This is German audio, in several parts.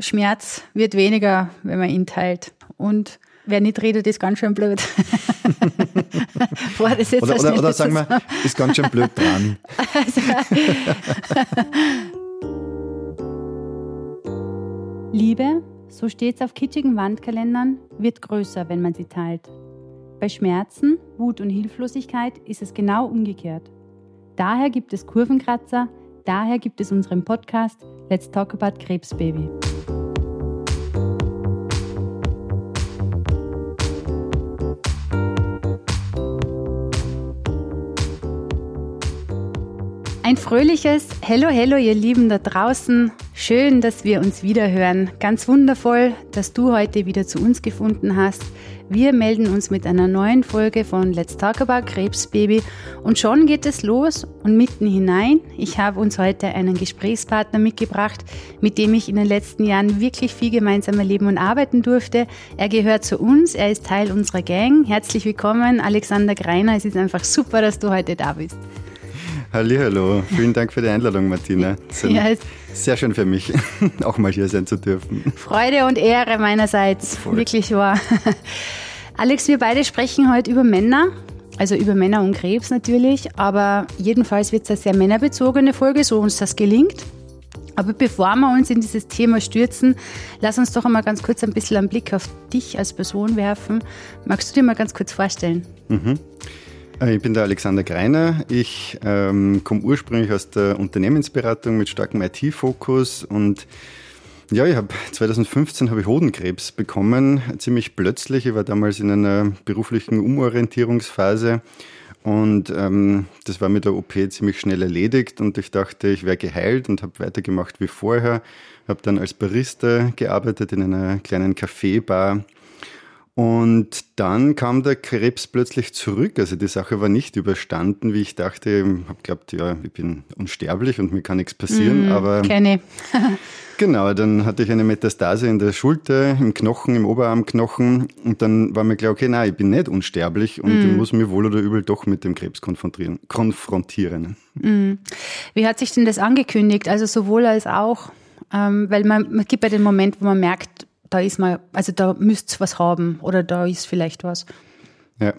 Schmerz wird weniger, wenn man ihn teilt. Und wer nicht redet, ist ganz schön blöd. Boah, das jetzt oder, oder, oder sagen wir, ist ganz schön blöd dran. Also, Liebe, so steht es auf kitschigen Wandkalendern, wird größer, wenn man sie teilt. Bei Schmerzen, Wut und Hilflosigkeit ist es genau umgekehrt. Daher gibt es Kurvenkratzer, daher gibt es unseren Podcast Let's Talk About Krebsbaby. Ein fröhliches Hello, Hello, ihr Lieben da draußen. Schön, dass wir uns wieder hören. Ganz wundervoll, dass du heute wieder zu uns gefunden hast. Wir melden uns mit einer neuen Folge von Let's Talk About Krebsbaby und schon geht es los und mitten hinein. Ich habe uns heute einen Gesprächspartner mitgebracht, mit dem ich in den letzten Jahren wirklich viel gemeinsam erleben und arbeiten durfte. Er gehört zu uns, er ist Teil unserer Gang. Herzlich willkommen, Alexander Greiner. Es ist einfach super, dass du heute da bist. Hallo, vielen Dank für die Einladung, Martina. Ja, sehr schön für mich, auch mal hier sein zu dürfen. Freude und Ehre meinerseits, Voll. wirklich wahr. Alex, wir beide sprechen heute über Männer, also über Männer und Krebs natürlich, aber jedenfalls wird es eine sehr männerbezogene Folge, so uns das gelingt. Aber bevor wir uns in dieses Thema stürzen, lass uns doch einmal ganz kurz ein bisschen einen Blick auf dich als Person werfen. Magst du dir mal ganz kurz vorstellen? Mhm. Äh, ich bin der Alexander Greiner. Ich ähm, komme ursprünglich aus der Unternehmensberatung mit starkem IT-Fokus und ja, ich habe 2015 habe ich Hodenkrebs bekommen, ziemlich plötzlich. Ich war damals in einer beruflichen Umorientierungsphase und ähm, das war mit der OP ziemlich schnell erledigt und ich dachte, ich wäre geheilt und habe weitergemacht wie vorher. Habe dann als Barista gearbeitet in einer kleinen Kaffeebar und dann kam der Krebs plötzlich zurück. Also die Sache war nicht überstanden, wie ich dachte. Ich habe geglaubt, ja, ich bin unsterblich und mir kann nichts passieren. Mm, aber kenne. genau, dann hatte ich eine Metastase in der Schulter, im Knochen, im Oberarmknochen. Und dann war mir klar, okay, nein, ich bin nicht unsterblich und mm. ich muss mich wohl oder übel doch mit dem Krebs konfrontieren. konfrontieren. Mm. Wie hat sich denn das angekündigt? Also sowohl als auch, ähm, weil man, man gibt ja den Moment, wo man merkt, da ist man, also da müsst ihr was haben oder da ist vielleicht was. Ja.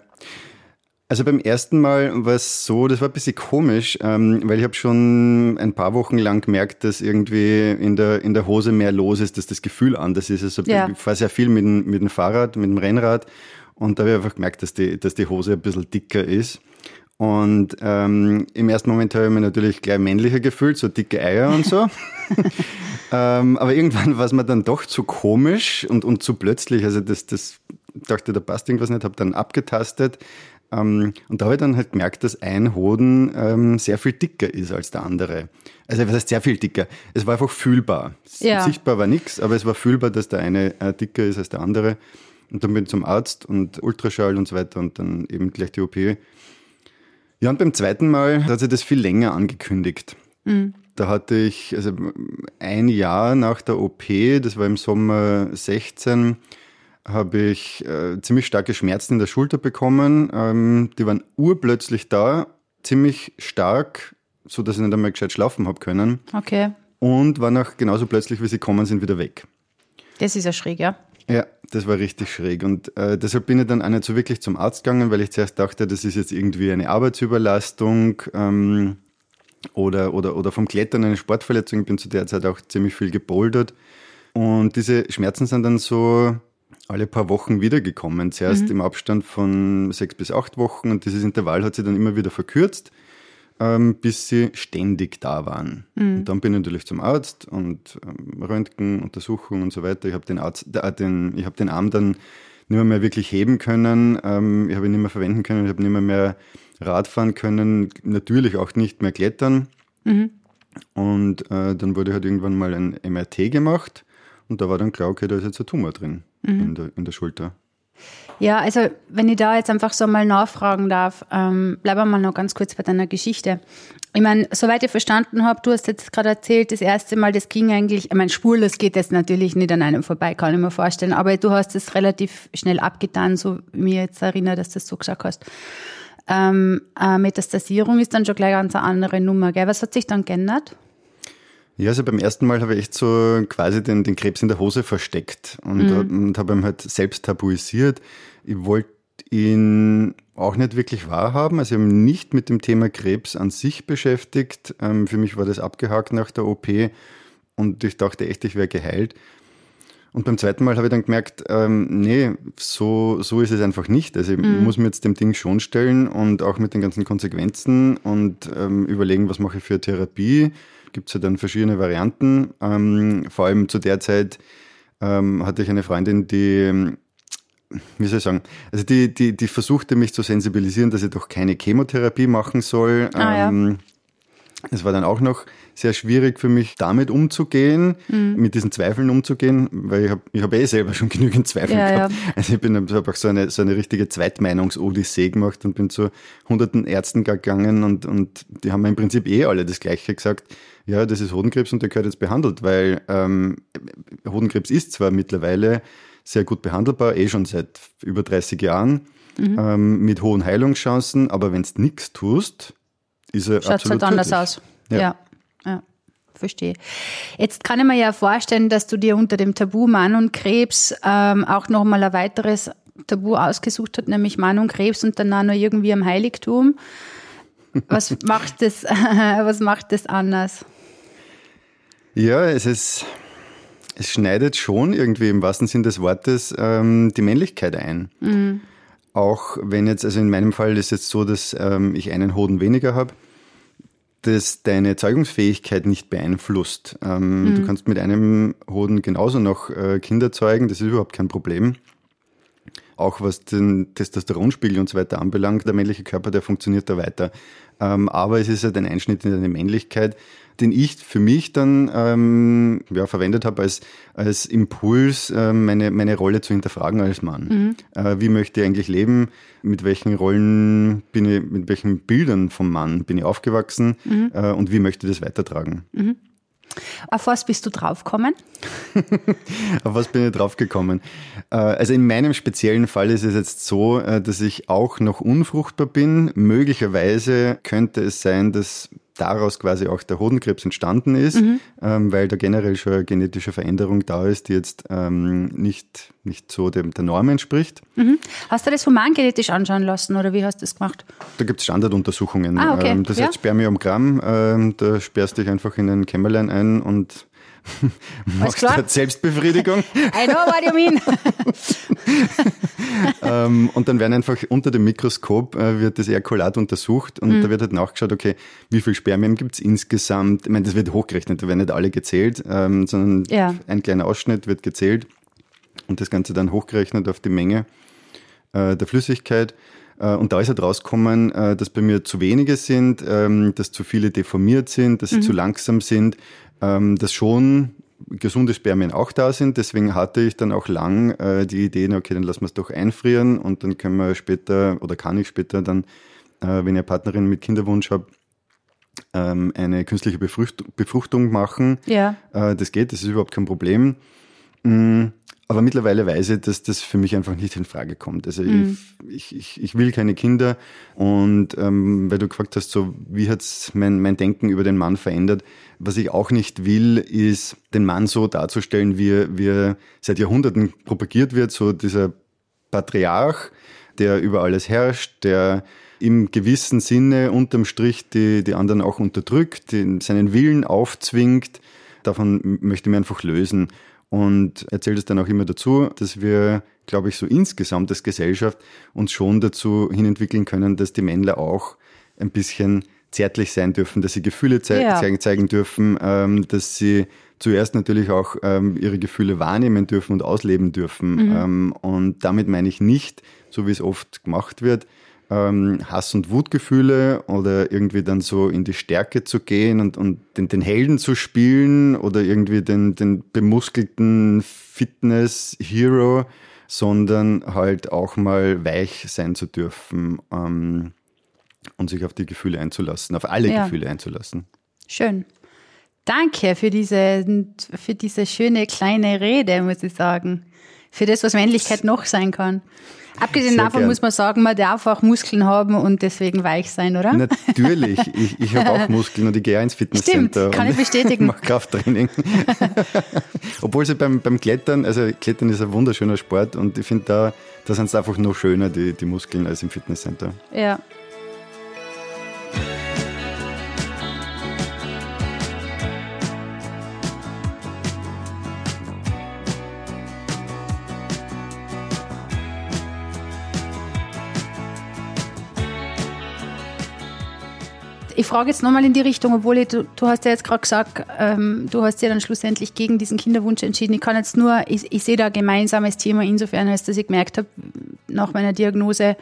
Also beim ersten Mal war es so, das war ein bisschen komisch, ähm, weil ich habe schon ein paar Wochen lang gemerkt, dass irgendwie in der, in der Hose mehr los ist, dass das Gefühl anders ist. Also ja. ich fahre sehr viel mit, mit dem Fahrrad, mit dem Rennrad und da habe ich einfach gemerkt, dass die, dass die Hose ein bisschen dicker ist. Und ähm, im ersten Moment habe ich mich natürlich gleich männlicher gefühlt, so dicke Eier und so. ähm, aber irgendwann war es mir dann doch zu komisch und, und zu plötzlich. Also das, das dachte, da passt irgendwas nicht, habe dann abgetastet. Ähm, und da habe ich dann halt gemerkt, dass ein Hoden ähm, sehr viel dicker ist als der andere. Also was heißt sehr viel dicker? Es war einfach fühlbar. Ja. Sichtbar war nichts, aber es war fühlbar, dass der eine äh, dicker ist als der andere. Und dann bin ich zum Arzt und Ultraschall und so weiter und dann eben gleich die OP. Ja, und beim zweiten Mal hat sich das viel länger angekündigt. Mhm. Da hatte ich, also ein Jahr nach der OP, das war im Sommer 16, habe ich äh, ziemlich starke Schmerzen in der Schulter bekommen. Ähm, die waren urplötzlich da, ziemlich stark, so dass ich nicht einmal gescheit schlafen habe können. Okay. Und waren auch genauso plötzlich, wie sie kommen sind, wieder weg. Das ist ja schräg, ja. Ja, das war richtig schräg. Und äh, deshalb bin ich dann auch nicht so wirklich zum Arzt gegangen, weil ich zuerst dachte, das ist jetzt irgendwie eine Arbeitsüberlastung. Ähm, oder, oder, oder vom Klettern eine Sportverletzung. Ich bin zu der Zeit auch ziemlich viel gebouldert. Und diese Schmerzen sind dann so alle paar Wochen wiedergekommen. Zuerst mhm. im Abstand von sechs bis acht Wochen und dieses Intervall hat sich dann immer wieder verkürzt, ähm, bis sie ständig da waren. Mhm. Und dann bin ich natürlich zum Arzt und ähm, Röntgen, Untersuchung und so weiter. Ich habe den, Arzt, äh, den, ich hab den Arm dann nicht mehr, mehr wirklich heben können. Ähm, ich habe ihn nicht mehr verwenden können. Ich habe nicht mehr, mehr Radfahren können, natürlich auch nicht mehr klettern. Mhm. Und äh, dann wurde halt irgendwann mal ein MRT gemacht und da war dann klar, okay, da ist jetzt ein Tumor drin mhm. in, der, in der Schulter. Ja, also wenn ich da jetzt einfach so mal nachfragen darf, ähm, bleiben wir mal noch ganz kurz bei deiner Geschichte. Ich meine, soweit ich verstanden habe, du hast jetzt gerade erzählt, das erste Mal, das ging eigentlich, ich meine, spurlos geht jetzt natürlich nicht an einem vorbei, kann ich mir vorstellen, aber du hast es relativ schnell abgetan, so wie mir jetzt erinnere, dass du das so gesagt hast. Ähm, äh, Metastasierung ist dann schon gleich ganz eine andere Nummer. Gell? Was hat sich dann geändert? Ja, also beim ersten Mal habe ich echt so quasi den, den Krebs in der Hose versteckt und, mhm. und habe ihn halt selbst tabuisiert. Ich wollte ihn auch nicht wirklich wahrhaben. Also ich habe mich nicht mit dem Thema Krebs an sich beschäftigt. Ähm, für mich war das abgehakt nach der OP und ich dachte echt, ich wäre geheilt. Und beim zweiten Mal habe ich dann gemerkt, ähm, nee, so, so ist es einfach nicht. Also ich mhm. muss mir jetzt dem Ding schon stellen und auch mit den ganzen Konsequenzen und ähm, überlegen, was mache ich für Therapie. Gibt es ja dann verschiedene Varianten. Ähm, vor allem zu der Zeit ähm, hatte ich eine Freundin, die wie soll ich sagen, also die, die, die versuchte mich zu sensibilisieren, dass ich doch keine Chemotherapie machen soll. Ah, ähm, ja. Es war dann auch noch sehr schwierig für mich, damit umzugehen, mhm. mit diesen Zweifeln umzugehen, weil ich habe ich hab eh selber schon genügend Zweifel ja, gehabt. Ja. Also ich bin habe auch so eine, so eine richtige Zweitmeinungs-Odyssee gemacht und bin zu hunderten Ärzten gegangen und, und die haben mir im Prinzip eh alle das Gleiche gesagt. Ja, das ist Hodenkrebs und der gehört jetzt behandelt, weil ähm, Hodenkrebs ist zwar mittlerweile sehr gut behandelbar, eh schon seit über 30 Jahren, mhm. ähm, mit hohen Heilungschancen, aber wenn du nichts tust, ist er Schaut absolut halt anders aus. ja. ja. ja verstehe. Jetzt kann ich mir ja vorstellen, dass du dir unter dem Tabu Mann und Krebs ähm, auch nochmal ein weiteres Tabu ausgesucht hast, nämlich Mann und Krebs und dann auch noch irgendwie am Heiligtum. Was macht das, was macht das anders? Ja, es ist, es schneidet schon irgendwie im wahrsten Sinn des Wortes ähm, die Männlichkeit ein. Mhm. Auch wenn jetzt, also in meinem Fall ist es jetzt so, dass ähm, ich einen Hoden weniger habe, das deine Zeugungsfähigkeit nicht beeinflusst. Ähm, mhm. Du kannst mit einem Hoden genauso noch äh, Kinder zeugen, das ist überhaupt kein Problem. Auch was den Testosteronspiegel und so weiter anbelangt, der männliche Körper, der funktioniert da weiter. Ähm, aber es ist halt ein Einschnitt in deine Männlichkeit, den ich für mich dann ähm, ja, verwendet habe als, als Impuls, äh, meine, meine Rolle zu hinterfragen als Mann. Mhm. Äh, wie möchte ich eigentlich leben? Mit welchen Rollen bin ich, mit welchen Bildern vom Mann bin ich aufgewachsen? Mhm. Äh, und wie möchte ich das weitertragen? Mhm. Auf was bist du draufgekommen? Auf was bin ich draufgekommen? Äh, also in meinem speziellen Fall ist es jetzt so, äh, dass ich auch noch unfruchtbar bin. Möglicherweise könnte es sein, dass daraus quasi auch der Hodenkrebs entstanden ist, mhm. ähm, weil da generell schon eine genetische Veränderung da ist, die jetzt ähm, nicht, nicht so dem, der Norm entspricht. Mhm. Hast du das humangenetisch anschauen lassen oder wie hast du das gemacht? Da gibt es Standarduntersuchungen. Ah, okay. ähm, das ja. heißt Spermiogramm, ähm, da sperrst du dich einfach in ein Kämmerlein ein und Machst du Selbstbefriedigung? I know what you mean. ähm, und dann werden einfach unter dem Mikroskop äh, wird das Ejakulat untersucht und mhm. da wird halt nachgeschaut, okay, wie viel Spermien gibt es insgesamt? Ich meine, das wird hochgerechnet, da werden nicht alle gezählt, ähm, sondern ja. ein kleiner Ausschnitt wird gezählt und das Ganze dann hochgerechnet auf die Menge äh, der Flüssigkeit. Äh, und da ist halt rausgekommen, äh, dass bei mir zu wenige sind, ähm, dass zu viele deformiert sind, dass sie mhm. zu langsam sind, ähm, dass schon gesunde Spermien auch da sind. Deswegen hatte ich dann auch lang äh, die Idee, okay, dann lassen wir es doch einfrieren und dann können wir später oder kann ich später dann, äh, wenn ich eine Partnerin mit Kinderwunsch habe, ähm, eine künstliche Befruchtung machen. Ja. Äh, das geht, das ist überhaupt kein Problem. Mhm. Aber mittlerweile weiß ich, dass das für mich einfach nicht in Frage kommt. Also mhm. ich, ich, ich will keine Kinder. Und ähm, weil du gefragt hast, so wie hat's mein, mein Denken über den Mann verändert, was ich auch nicht will, ist, den Mann so darzustellen, wie er, wie er seit Jahrhunderten propagiert wird, so dieser Patriarch, der über alles herrscht, der im gewissen Sinne unterm Strich die, die anderen auch unterdrückt, den, seinen Willen aufzwingt. Davon möchte ich mich einfach lösen und erzählt es dann auch immer dazu, dass wir, glaube ich, so insgesamt als Gesellschaft uns schon dazu hinentwickeln können, dass die Männler auch ein bisschen zärtlich sein dürfen, dass sie Gefühle ze ja. zeigen, zeigen, dürfen, ähm, dass sie zuerst natürlich auch ähm, ihre Gefühle wahrnehmen dürfen und ausleben dürfen. Mhm. Ähm, und damit meine ich nicht, so wie es oft gemacht wird, ähm, Hass- und Wutgefühle oder irgendwie dann so in die Stärke zu gehen und, und den, den Helden zu spielen oder irgendwie den, den bemuskelten Fitness-Hero, sondern halt auch mal weich sein zu dürfen ähm, und sich auf die Gefühle einzulassen, auf alle ja. Gefühle einzulassen. Schön. Danke für diese, für diese schöne kleine Rede, muss ich sagen. für das, was Männlichkeit noch sein kann. Abgesehen Sehr davon gern. muss man sagen, man darf auch Muskeln haben und deswegen weich sein, oder? Natürlich, ich, ich habe auch Muskeln und ich gehe auch ins Fitnesscenter. Stimmt, kann ich bestätigen. mache Krafttraining. Obwohl sie beim, beim Klettern, also Klettern ist ein wunderschöner Sport und ich finde da, da sind es einfach noch schöner, die, die Muskeln, als im Fitnesscenter. Ja. Ich frage jetzt nochmal in die Richtung, obwohl ich, du, du hast ja jetzt gerade gesagt, ähm, du hast ja dann schlussendlich gegen diesen Kinderwunsch entschieden. Ich kann jetzt nur, ich, ich sehe da ein gemeinsames Thema insofern, als dass ich gemerkt habe, nach meiner Diagnose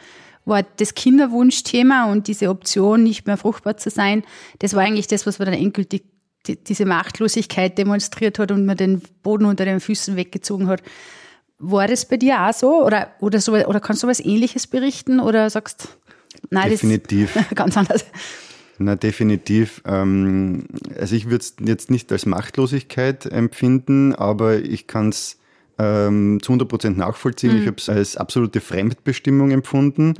war das Kinderwunschthema und diese Option, nicht mehr fruchtbar zu sein, das war eigentlich das, was mir dann endgültig die, diese Machtlosigkeit demonstriert hat und mir den Boden unter den Füßen weggezogen hat. War das bei dir auch so? Oder, oder, so, oder kannst du was Ähnliches berichten? Oder sagst nein, Definitiv. das ganz anders? Na, definitiv. Ähm, also ich würde es jetzt nicht als Machtlosigkeit empfinden, aber ich kann es ähm, zu 100 Prozent nachvollziehen. Ich habe es als absolute Fremdbestimmung empfunden.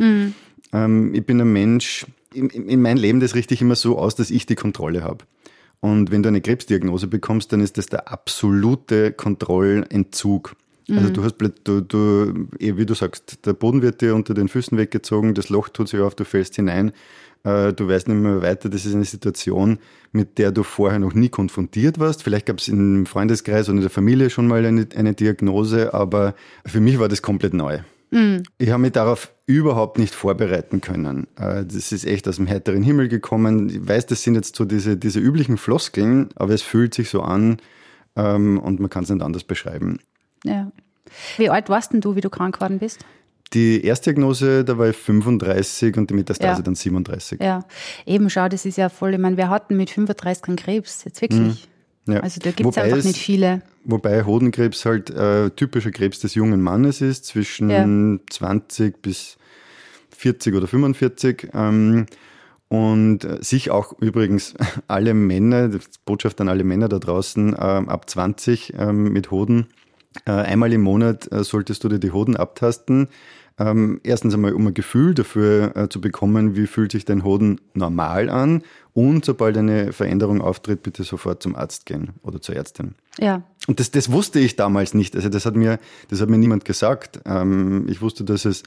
Ähm, ich bin ein Mensch, in, in mein Leben, das richte ich immer so aus, dass ich die Kontrolle habe. Und wenn du eine Krebsdiagnose bekommst, dann ist das der absolute Kontrollentzug. Also du hast, du, du, eh, wie du sagst, der Boden wird dir unter den Füßen weggezogen, das Loch tut sich auf, du fällst hinein, äh, du weißt nicht mehr weiter. Das ist eine Situation, mit der du vorher noch nie konfrontiert warst. Vielleicht gab es im Freundeskreis oder in der Familie schon mal eine, eine Diagnose, aber für mich war das komplett neu. Ich habe mich darauf überhaupt nicht vorbereiten können. Äh, Das ist echt aus dem heiteren Himmel gekommen. Ich weiß, das sind jetzt so diese, diese üblichen Floskeln, aber es fühlt sich so an ähm, und man kann es nicht anders beschreiben. Ja. Wie alt warst denn du, wie du krank geworden bist? Die Erstdiagnose, da war ich 35 und die Metastase Ja. dann 37. Ja, eben schau, das ist ja voll, ich meine, wir hatten mit 35 keinen Krebs, jetzt wirklich. Ja. Also da gibt es einfach nicht viele. Wobei Hodenkrebs halt äh, typischer Krebs des jungen Mannes ist, zwischen Ja. 20 bis 40 oder 45. Ähm, und äh, sich auch übrigens alle Männer, Botschaft an alle Männer da draußen, ähm, ab 20 ähm, mit Hoden, äh, einmal im Monat äh, solltest du dir die Hoden abtasten. Ähm, erstens einmal, um ein Gefühl dafür äh, zu bekommen, wie fühlt sich dein Hoden normal an. Und sobald eine Veränderung auftritt, bitte sofort zum Arzt gehen oder zur Ärztin. Ja, Und das, das wusste ich damals nicht. Also das hat mir, das hat mir niemand gesagt. Ähm, ich wusste, dass es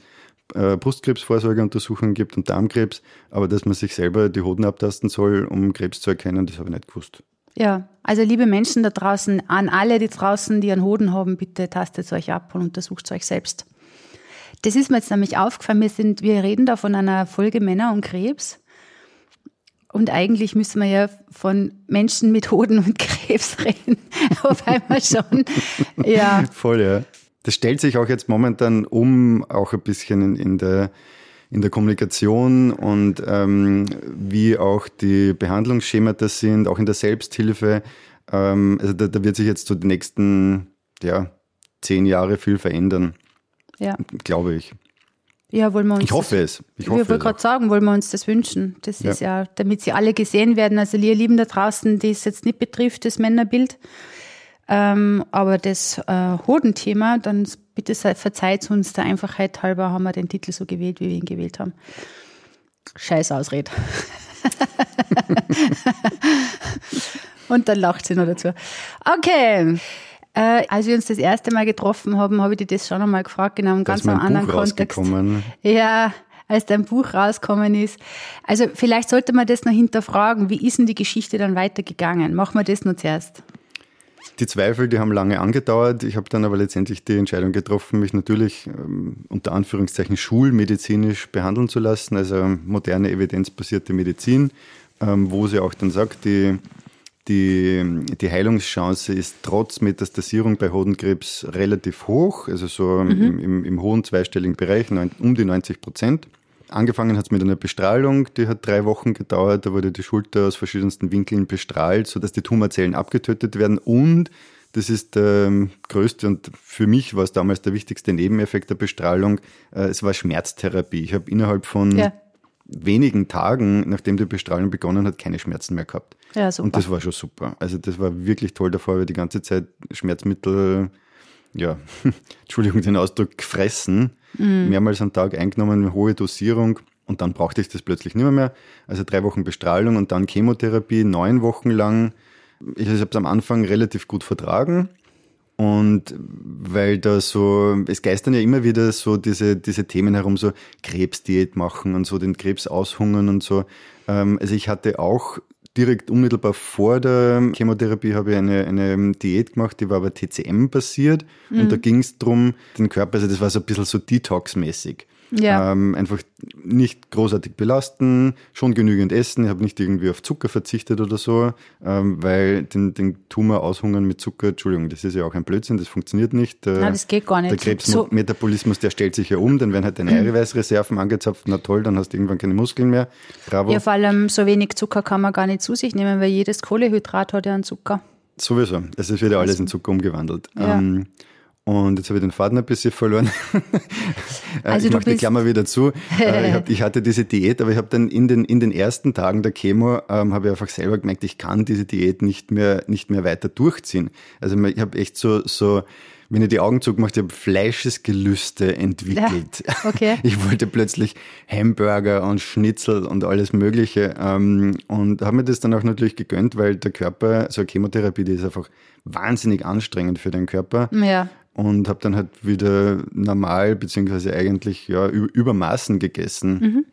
äh, Brustkrebsvorsorgeuntersuchungen gibt und Darmkrebs, aber dass man sich selber die Hoden abtasten soll, um Krebs zu erkennen, das habe ich nicht gewusst. ja. Also liebe Menschen da draußen, an alle, die draußen, die einen Hoden haben, bitte tastet euch ab und untersucht euch selbst. Das ist mir jetzt nämlich aufgefallen, wir, sind, wir reden da von einer Folge Männer und Krebs. Und eigentlich müssen wir ja von Menschen mit Hoden und Krebs reden. Wobei wir schon, ja, Voll, ja. Das stellt sich auch jetzt momentan um, auch ein bisschen in, in der in der Kommunikation und ähm, wie auch die Behandlungsschemata sind, auch in der Selbsthilfe. Ähm, also da, da wird sich jetzt so die nächsten ja, zehn Jahre viel verändern, ja. glaube ich. Ja, wollen wir uns Ich hoffe es. Ich hoffe wollte es gerade sagen, wollen wir uns das wünschen. Das Ja. ist ja, damit sie alle gesehen werden. Also ihr Lieben da draußen, die es jetzt nicht betrifft, das Männerbild. Ähm, aber das äh, Hodenthema, dann bitte verzeiht uns der Einfachheit halber, haben wir den Titel so gewählt, wie wir ihn gewählt haben. Scheiß Ausred. Und dann lacht sie noch dazu. Okay. Äh, als wir uns das erste Mal getroffen haben, habe ich dir das schon einmal gefragt, in einem Da ganz anderen Buch Kontext. Ja, als dein Buch rausgekommen ist. Also vielleicht sollte man das noch hinterfragen. Wie ist denn die Geschichte dann weitergegangen? Machen wir das nur zuerst. Die Zweifel, die haben lange angedauert. Ich habe dann aber letztendlich die Entscheidung getroffen, mich natürlich ähm, unter Anführungszeichen schulmedizinisch behandeln zu lassen, also moderne evidenzbasierte Medizin, ähm, wo sie auch dann sagt, die, die, die Heilungschance ist trotz Metastasierung bei Hodenkrebs relativ hoch, also so im, im, im hohen zweistelligen Bereich, neun, um die 90 Prozent. Angefangen hat es mit einer Bestrahlung, die hat drei Wochen gedauert. Da wurde die Schulter aus verschiedensten Winkeln bestrahlt, sodass die Tumorzellen abgetötet werden. Und das ist der ähm, größte und für mich war es damals der wichtigste Nebeneffekt der Bestrahlung. Äh, es war Schmerztherapie. Ich habe innerhalb von Ja. Wenigen Tagen, nachdem die Bestrahlung begonnen hat, keine Schmerzen mehr gehabt. Ja, super. Und das war schon super. Also das war wirklich toll. Davor habe ich die ganze Zeit Schmerzmittel ja, Entschuldigung den Ausdruck, gefressen, mhm. mehrmals am Tag eingenommen, eine hohe Dosierung. Und dann brauchte ich das plötzlich nicht mehr, mehr. Also drei Wochen Bestrahlung und dann Chemotherapie, neun Wochen lang. Ich habe es am Anfang relativ gut vertragen. Und weil da so, es geistern ja immer wieder so diese, diese Themen herum, so Krebsdiät machen und so den Krebs aushungern und so. Ähm, also ich hatte auch direkt unmittelbar vor der Chemotherapie habe ich eine, eine Diät gemacht, die war aber TCM-basiert mhm. und da ging es darum, den Körper, also das war so ein bisschen so Detox-mäßig. Ja. Ähm, einfach nicht großartig belasten, schon genügend essen. Ich habe nicht irgendwie auf Zucker verzichtet oder so, ähm, weil den, den Tumor aushungern mit Zucker, Entschuldigung, das ist ja auch ein Blödsinn, das funktioniert nicht. Nein, das geht gar nicht. Der Krebsmetabolismus, der stellt sich ja um, dann werden halt deine mhm. Eiweißreserven angezapft, na toll, dann hast du irgendwann keine Muskeln mehr. Bravo. Ja, vor allem so wenig Zucker kann man gar nicht zu sich nehmen, weil jedes Kohlehydrat hat ja einen Zucker. Sowieso. Es wird ja alles also in Zucker umgewandelt. Ja. Ähm, und jetzt habe ich den Faden ein bisschen verloren. Äh, also ich mache die Klammer wieder zu. Äh, ich, hab, ich, hatte diese Diät, aber ich habe dann in den, in den ersten Tagen der Chemo ähm, habe ich einfach selber gemerkt, ich kann diese Diät nicht mehr, nicht mehr weiter durchziehen. Also ich habe echt so, so, wenn ich die Augen zugemacht habe, Fleischesgelüste entwickelt. Ja, okay. Ich wollte plötzlich Hamburger und Schnitzel und alles Mögliche. Ähm, und habe mir das dann auch natürlich gegönnt, weil der Körper, so eine Chemotherapie, die ist einfach wahnsinnig anstrengend für den Körper. Ja und habe dann halt wieder normal beziehungsweise eigentlich ja über Maßen gegessen. Mhm.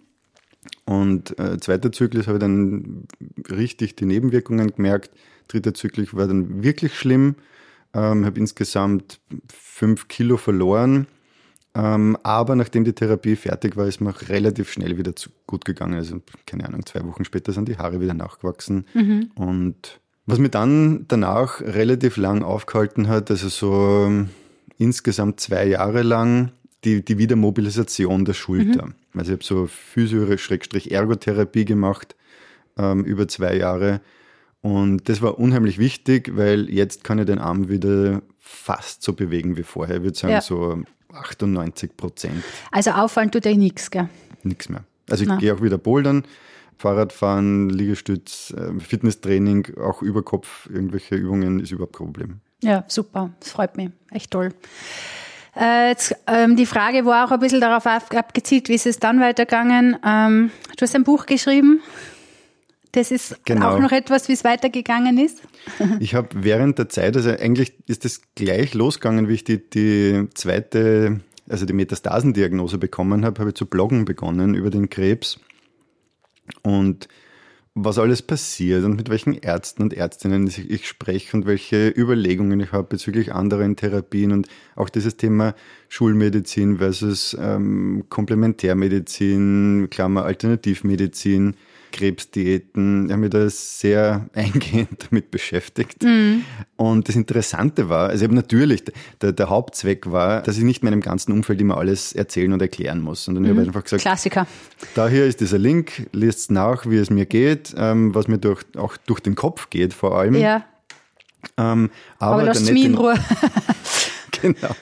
Und äh, zweiter Zyklus habe ich dann richtig die Nebenwirkungen gemerkt. Dritter Zyklus war dann wirklich schlimm. Ähm, habe insgesamt fünf Kilo verloren. Ähm, aber nachdem die Therapie fertig war, ist mir auch relativ schnell wieder zu, gut gegangen. Also keine Ahnung, zwei Wochen später sind die Haare wieder nachgewachsen. Mhm. Und was mir dann danach relativ lang aufgehalten hat, also so insgesamt zwei Jahre lang die, die Wiedermobilisation der Schulter. Mhm. Also ich habe so Physio-Ergotherapie gemacht ähm, über zwei Jahre. Und das war unheimlich wichtig, weil jetzt kann ich den Arm wieder fast so bewegen wie vorher. Ich würde sagen, ja. so 98 Prozent. Also auffallen tut euch nichts, gell? Nichts mehr. Also ich gehe auch wieder bouldern, Fahrradfahren, Liegestütz, ähm, Fitnesstraining, auch über Kopf, irgendwelche Übungen ist überhaupt kein Problem. Ja, super. Das freut mich. Echt toll. Äh, jetzt, ähm, die Frage war auch ein bisschen darauf abgezielt, wie ist es dann weitergegangen? Ähm, du hast ein Buch geschrieben. Das ist genau. auch noch etwas, wie es weitergegangen ist. ich habe während der Zeit, also eigentlich ist es gleich losgegangen, wie ich die, die zweite, also die Metastasendiagnose bekommen habe, habe ich zu bloggen begonnen über den Krebs. Und was alles passiert und mit welchen Ärzten und Ärztinnen ich spreche und welche Überlegungen ich habe bezüglich anderen Therapien und auch dieses Thema Schulmedizin versus ähm, Komplementärmedizin, Klammer Alternativmedizin Krebsdiäten. Ich habe mich da sehr eingehend damit beschäftigt. Mhm. Und das Interessante war, also eben natürlich, der, der, Hauptzweck war, dass ich nicht meinem ganzen Umfeld immer alles erzählen und erklären muss. Und dann mhm. habe ich einfach gesagt, Klassiker. Da hier ist dieser Link, lest nach, wie es mir geht, ähm, was mir durch, auch durch den Kopf geht vor allem. Ja. Ähm, aber, aber lasst mich in Ruhe. genau.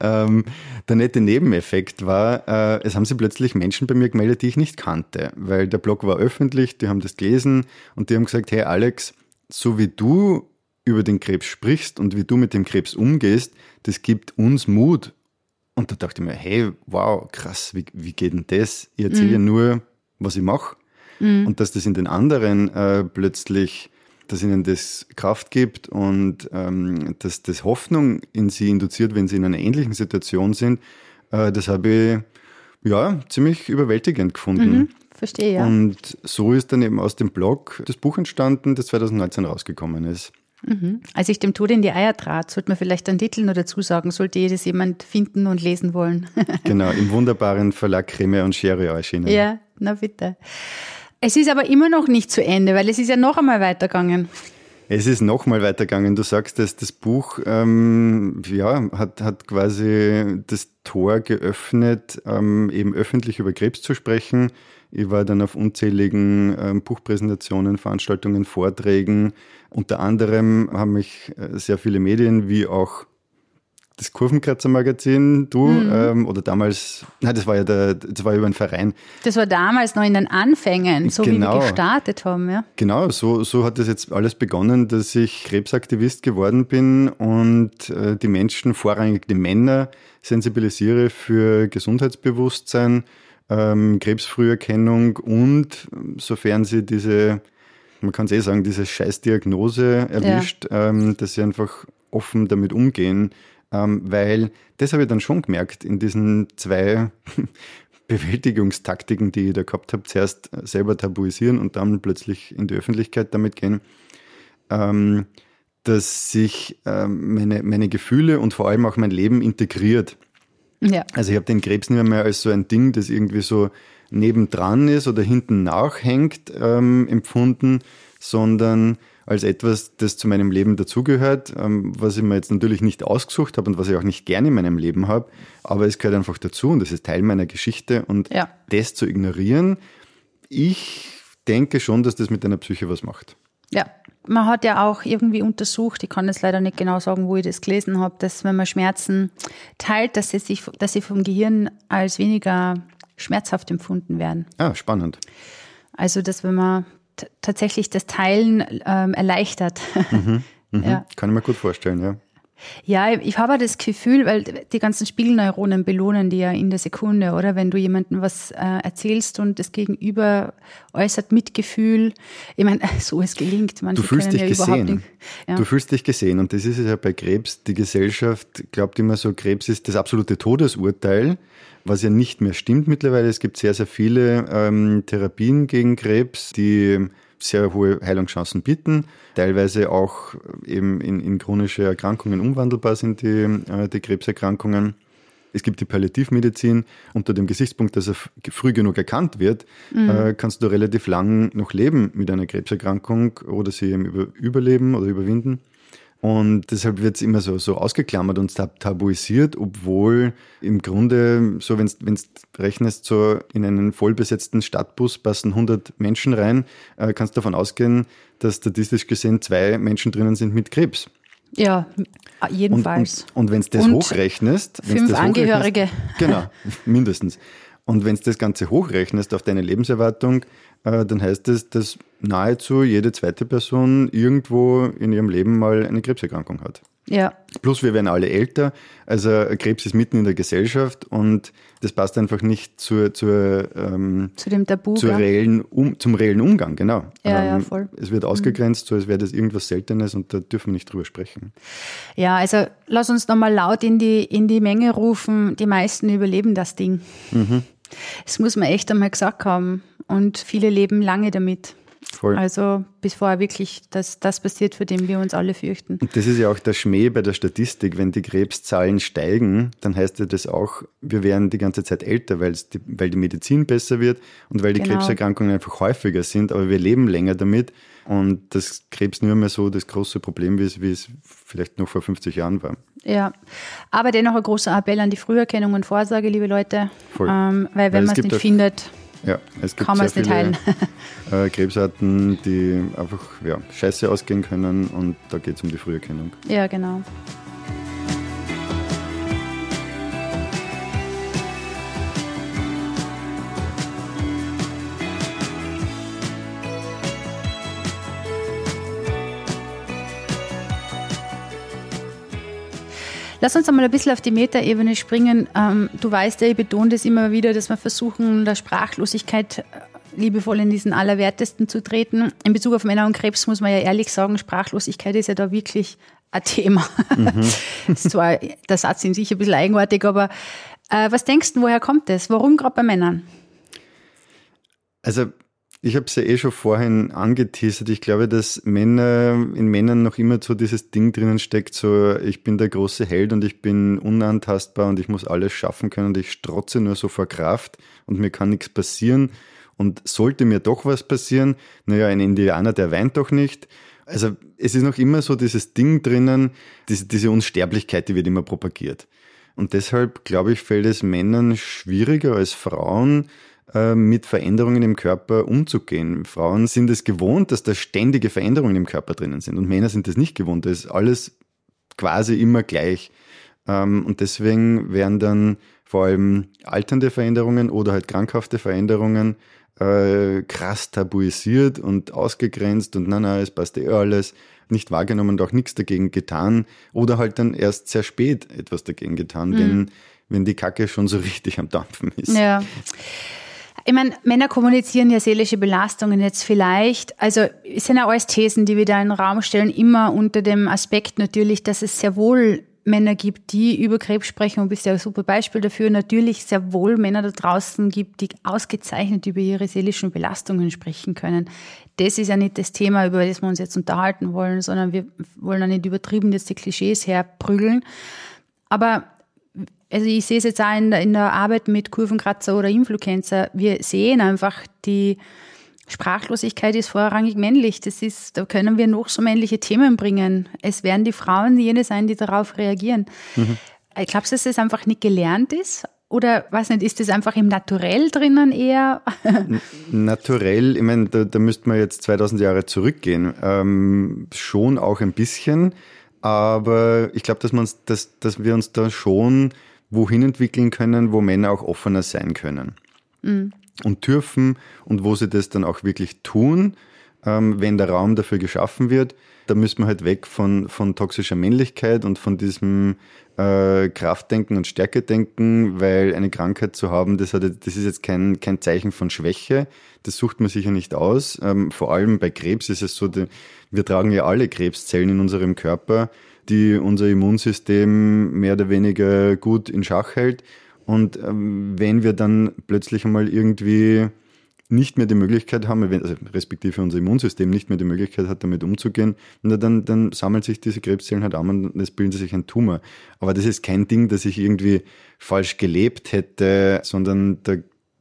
Ähm, der nette Nebeneffekt war, äh, es haben sich plötzlich Menschen bei mir gemeldet, die ich nicht kannte, weil der Blog war öffentlich, die haben das gelesen und die haben gesagt, hey Alex, so wie du über den Krebs sprichst und wie du mit dem Krebs umgehst, das gibt uns Mut. Und da dachte ich mir, hey, wow, krass, wie, wie geht denn das? Ich erzähle mhm. ja nur, was ich mache. Mhm. Und dass das in den anderen äh, plötzlich dass ihnen das Kraft gibt und ähm, dass das Hoffnung in sie induziert, wenn sie in einer ähnlichen Situation sind, äh, das habe ich ja ziemlich überwältigend gefunden. Mhm, verstehe, ja. Und so ist dann eben aus dem Blog das Buch entstanden, das 2019 rausgekommen ist. Mhm. Als ich dem Tod in die Eier trat, sollte man vielleicht einen Titel nur dazu sagen, sollte jedes jemand finden und lesen wollen. genau, im wunderbaren Verlag Creme und Schere erschienen. Ja, na bitte. Es ist aber immer noch nicht zu Ende, weil es ist ja noch einmal weitergegangen. Es ist noch mal weitergegangen. Du sagst, dass das Buch ähm, ja, hat, hat quasi das Tor geöffnet, ähm, eben öffentlich über Krebs zu sprechen. Ich war dann auf unzähligen ähm, Buchpräsentationen, Veranstaltungen, Vorträgen. Unter anderem haben mich äh, sehr viele Medien wie auch das Kurvenkratzer Magazin, du, mhm. ähm, oder damals, nein, das war ja der, das war über einen Verein. Das war damals noch in den Anfängen, so genau. wie wir genau. gestartet haben, ja. Genau, so, so hat das jetzt alles begonnen, dass ich Krebsaktivist geworden bin und äh, die Menschen, vorrangig die Männer, sensibilisiere für Gesundheitsbewusstsein, ähm, Krebsfrüherkennung und sofern sie diese, man kann es eh sagen, diese Scheißdiagnose erwischt, ja. ähm, dass sie einfach offen damit umgehen, weil das habe ich dann schon gemerkt in diesen zwei Bewältigungstaktiken, die ich da gehabt habe, zuerst selber tabuisieren und dann plötzlich in die Öffentlichkeit damit gehen, ähm, dass sich ähm, meine, meine Gefühle und vor allem auch mein Leben integriert. Ja. Also ich habe den Krebs nicht mehr als so ein Ding, das irgendwie so nebendran ist oder hinten nachhängt, ähm, empfunden, sondern als etwas, das zu meinem Leben dazugehört, ähm, was ich mir jetzt natürlich nicht ausgesucht habe und was ich auch nicht gerne in meinem Leben habe, aber es gehört einfach dazu und das ist Teil meiner Geschichte und ja. das zu ignorieren, ich denke schon, dass das mit deiner Psyche was macht. Ja, man hat ja auch irgendwie untersucht, ich kann jetzt leider nicht genau sagen, wo ich das gelesen habe, dass wenn man Schmerzen teilt, dass sie, sich, dass sie vom Gehirn als weniger schmerzhaft empfunden werden. Ah, spannend. Also, dass wenn man tatsächlich das Teilen ähm, erleichtert. Mhm, mhm. Ja. Kann ich mir gut vorstellen, ja. Ja, ich habe das Gefühl, weil die ganzen Spiegelneuronen belohnen die ja in der Sekunde, oder? Wenn du jemandem was äh, erzählst und das Gegenüber äußert Mitgefühl. Ich meine, so es gelingt. Manche du fühlst dich ja gesehen. Ja. Du fühlst dich gesehen. Und das ist ja bei Krebs. Die Gesellschaft glaubt immer so, Krebs ist das absolute Todesurteil, was ja nicht mehr stimmt mittlerweile. Es gibt sehr, sehr viele ähm, Therapien gegen Krebs, die sehr hohe Heilungschancen bieten, teilweise auch eben in, in chronische Erkrankungen umwandelbar sind die, äh, die Krebserkrankungen. Es gibt die Palliativmedizin. Unter dem Gesichtspunkt, dass er früh genug erkannt wird, mhm. äh, kannst du relativ lang noch leben mit einer Krebserkrankung oder sie eben über, überleben oder überwinden. Und deshalb wird es immer so, so ausgeklammert und tabuisiert, obwohl im Grunde, so wenn du rechnest, so in einen vollbesetzten Stadtbus passen 100 Menschen rein, äh, kannst du davon ausgehen, dass statistisch gesehen zwei Menschen drinnen sind mit Krebs. Ja, jedenfalls. Und, und, und wenn du das und hochrechnest. Fünf das Angehörige. Genau, mindestens. Und wenn du das Ganze hochrechnest auf deine Lebenserwartung, dann heißt es, dass nahezu jede zweite Person irgendwo in ihrem Leben mal eine Krebserkrankung hat. Ja. Plus wir werden alle älter, also Krebs ist mitten in der Gesellschaft und das passt einfach nicht zur, zur, ähm, zu dem Tabu, zur reellen um, zum reellen Umgang, genau. Ja, ähm, ja, voll. Es wird ausgegrenzt, mhm. so als wäre das irgendwas Seltenes und da dürfen wir nicht drüber sprechen. Ja, also lass uns nochmal laut in die, in die Menge rufen, die meisten überleben das Ding. Mhm. Das muss man echt einmal gesagt haben und viele leben lange damit. Voll. Also bis vorher wirklich das, das passiert, für den wir uns alle fürchten. Und das ist ja auch der Schmäh bei der Statistik. Wenn die Krebszahlen steigen, dann heißt ja das auch, wir werden die ganze Zeit älter, weil, die, weil die Medizin besser wird und weil die genau. Krebserkrankungen einfach häufiger sind, aber wir leben länger damit. Und das Krebs nur mehr so das große Problem, wie es, wie es vielleicht noch vor 50 Jahren war. Ja, aber dennoch ein großer Appell an die Früherkennung und Vorsorge, liebe Leute. Voll. Ähm, weil wenn man es nicht findet, ja, es gibt Kann sehr viele heilen. Äh, Krebsarten, die einfach ja, scheiße ausgehen können und da geht es um die Früherkennung. Ja, genau. Lass uns einmal ein bisschen auf die Metaebene springen. Ähm, du weißt ja, ich betone das immer wieder, dass wir versuchen, der Sprachlosigkeit äh, liebevoll in diesen Allerwertesten zu treten. In Bezug auf Männer und Krebs muss man ja ehrlich sagen, Sprachlosigkeit ist ja da wirklich ein Thema. Mhm. zwar der Satz in sich ein bisschen eigenartig, aber äh, was denkst du, woher kommt das? Warum gerade bei Männern? Also ich habe es ja eh schon vorhin angeteasert. Ich glaube, dass Männer in Männern noch immer so dieses Ding drinnen steckt, so ich bin der große Held und ich bin unantastbar und ich muss alles schaffen können und ich strotze nur so vor Kraft und mir kann nichts passieren. Und sollte mir doch was passieren, naja, ein Indianer, der weint doch nicht. Also es ist noch immer so dieses Ding drinnen, diese, diese Unsterblichkeit, die wird immer propagiert. Und deshalb, glaube ich, fällt es Männern schwieriger als Frauen, mit Veränderungen im Körper umzugehen. Frauen sind es gewohnt, dass da ständige Veränderungen im Körper drinnen sind und Männer sind es nicht gewohnt. Da ist alles quasi immer gleich. Ähm, und deswegen werden dann vor allem alternde Veränderungen oder halt krankhafte Veränderungen äh, krass tabuisiert und ausgegrenzt und na na, es passt eh alles, nicht wahrgenommen und auch nichts dagegen getan oder halt dann erst sehr spät etwas dagegen getan, mhm. wenn, wenn die Kacke schon so richtig am Dampfen ist. Ja. Ich meine, Männer kommunizieren ja seelische Belastungen jetzt vielleicht. Also es sind ja alles Thesen, die wir da in den Raum stellen, immer unter dem Aspekt natürlich, dass es sehr wohl Männer gibt, die über Krebs sprechen und bist ja ein super Beispiel dafür. Natürlich sehr wohl Männer da draußen gibt, die ausgezeichnet über ihre seelischen Belastungen sprechen können. Das ist ja nicht das Thema, über das wir uns jetzt unterhalten wollen, sondern wir wollen ja nicht übertrieben jetzt die Klischees herprügeln. Aber also ich sehe es jetzt auch in der, in der Arbeit mit Kurvenkratzer oder Influencer. Wir sehen einfach die Sprachlosigkeit ist vorrangig männlich. Das ist, da können wir noch so männliche Themen bringen. Es werden die Frauen jene sein, die darauf reagieren. Mhm. Ich glaube, dass es einfach nicht gelernt ist. Oder weiß nicht, ist das einfach im Naturell drinnen eher? Naturell, ich meine, da, da müsste man jetzt 2000 Jahre zurückgehen. Ähm, schon auch ein bisschen. Aber ich glaube, dass, dass, dass wir uns da schon wohin entwickeln können, wo Männer auch offener sein können. Mhm und dürfen und wo sie das dann auch wirklich tun, ähm, wenn der Raum dafür geschaffen wird. Da müssen wir halt weg von, von toxischer Männlichkeit und von diesem äh, Kraftdenken und Stärkedenken, weil eine Krankheit zu haben, das, hat, das ist jetzt kein, kein Zeichen von Schwäche. Das sucht man sicher nicht aus. Ähm, vor allem bei Krebs ist es so, wir tragen ja alle Krebszellen in unserem Körper, die unser Immunsystem mehr oder weniger gut in Schach hält. Und ähm, wenn wir dann plötzlich einmal irgendwie nicht mehr die Möglichkeit haben, also respektive unser Immunsystem nicht mehr die Möglichkeit hat, damit umzugehen, dann, dann sammeln sich diese Krebszellen halt an und es bildet sich ein Tumor. Aber das ist kein Ding, dass ich irgendwie falsch gelebt hätte, sondern da,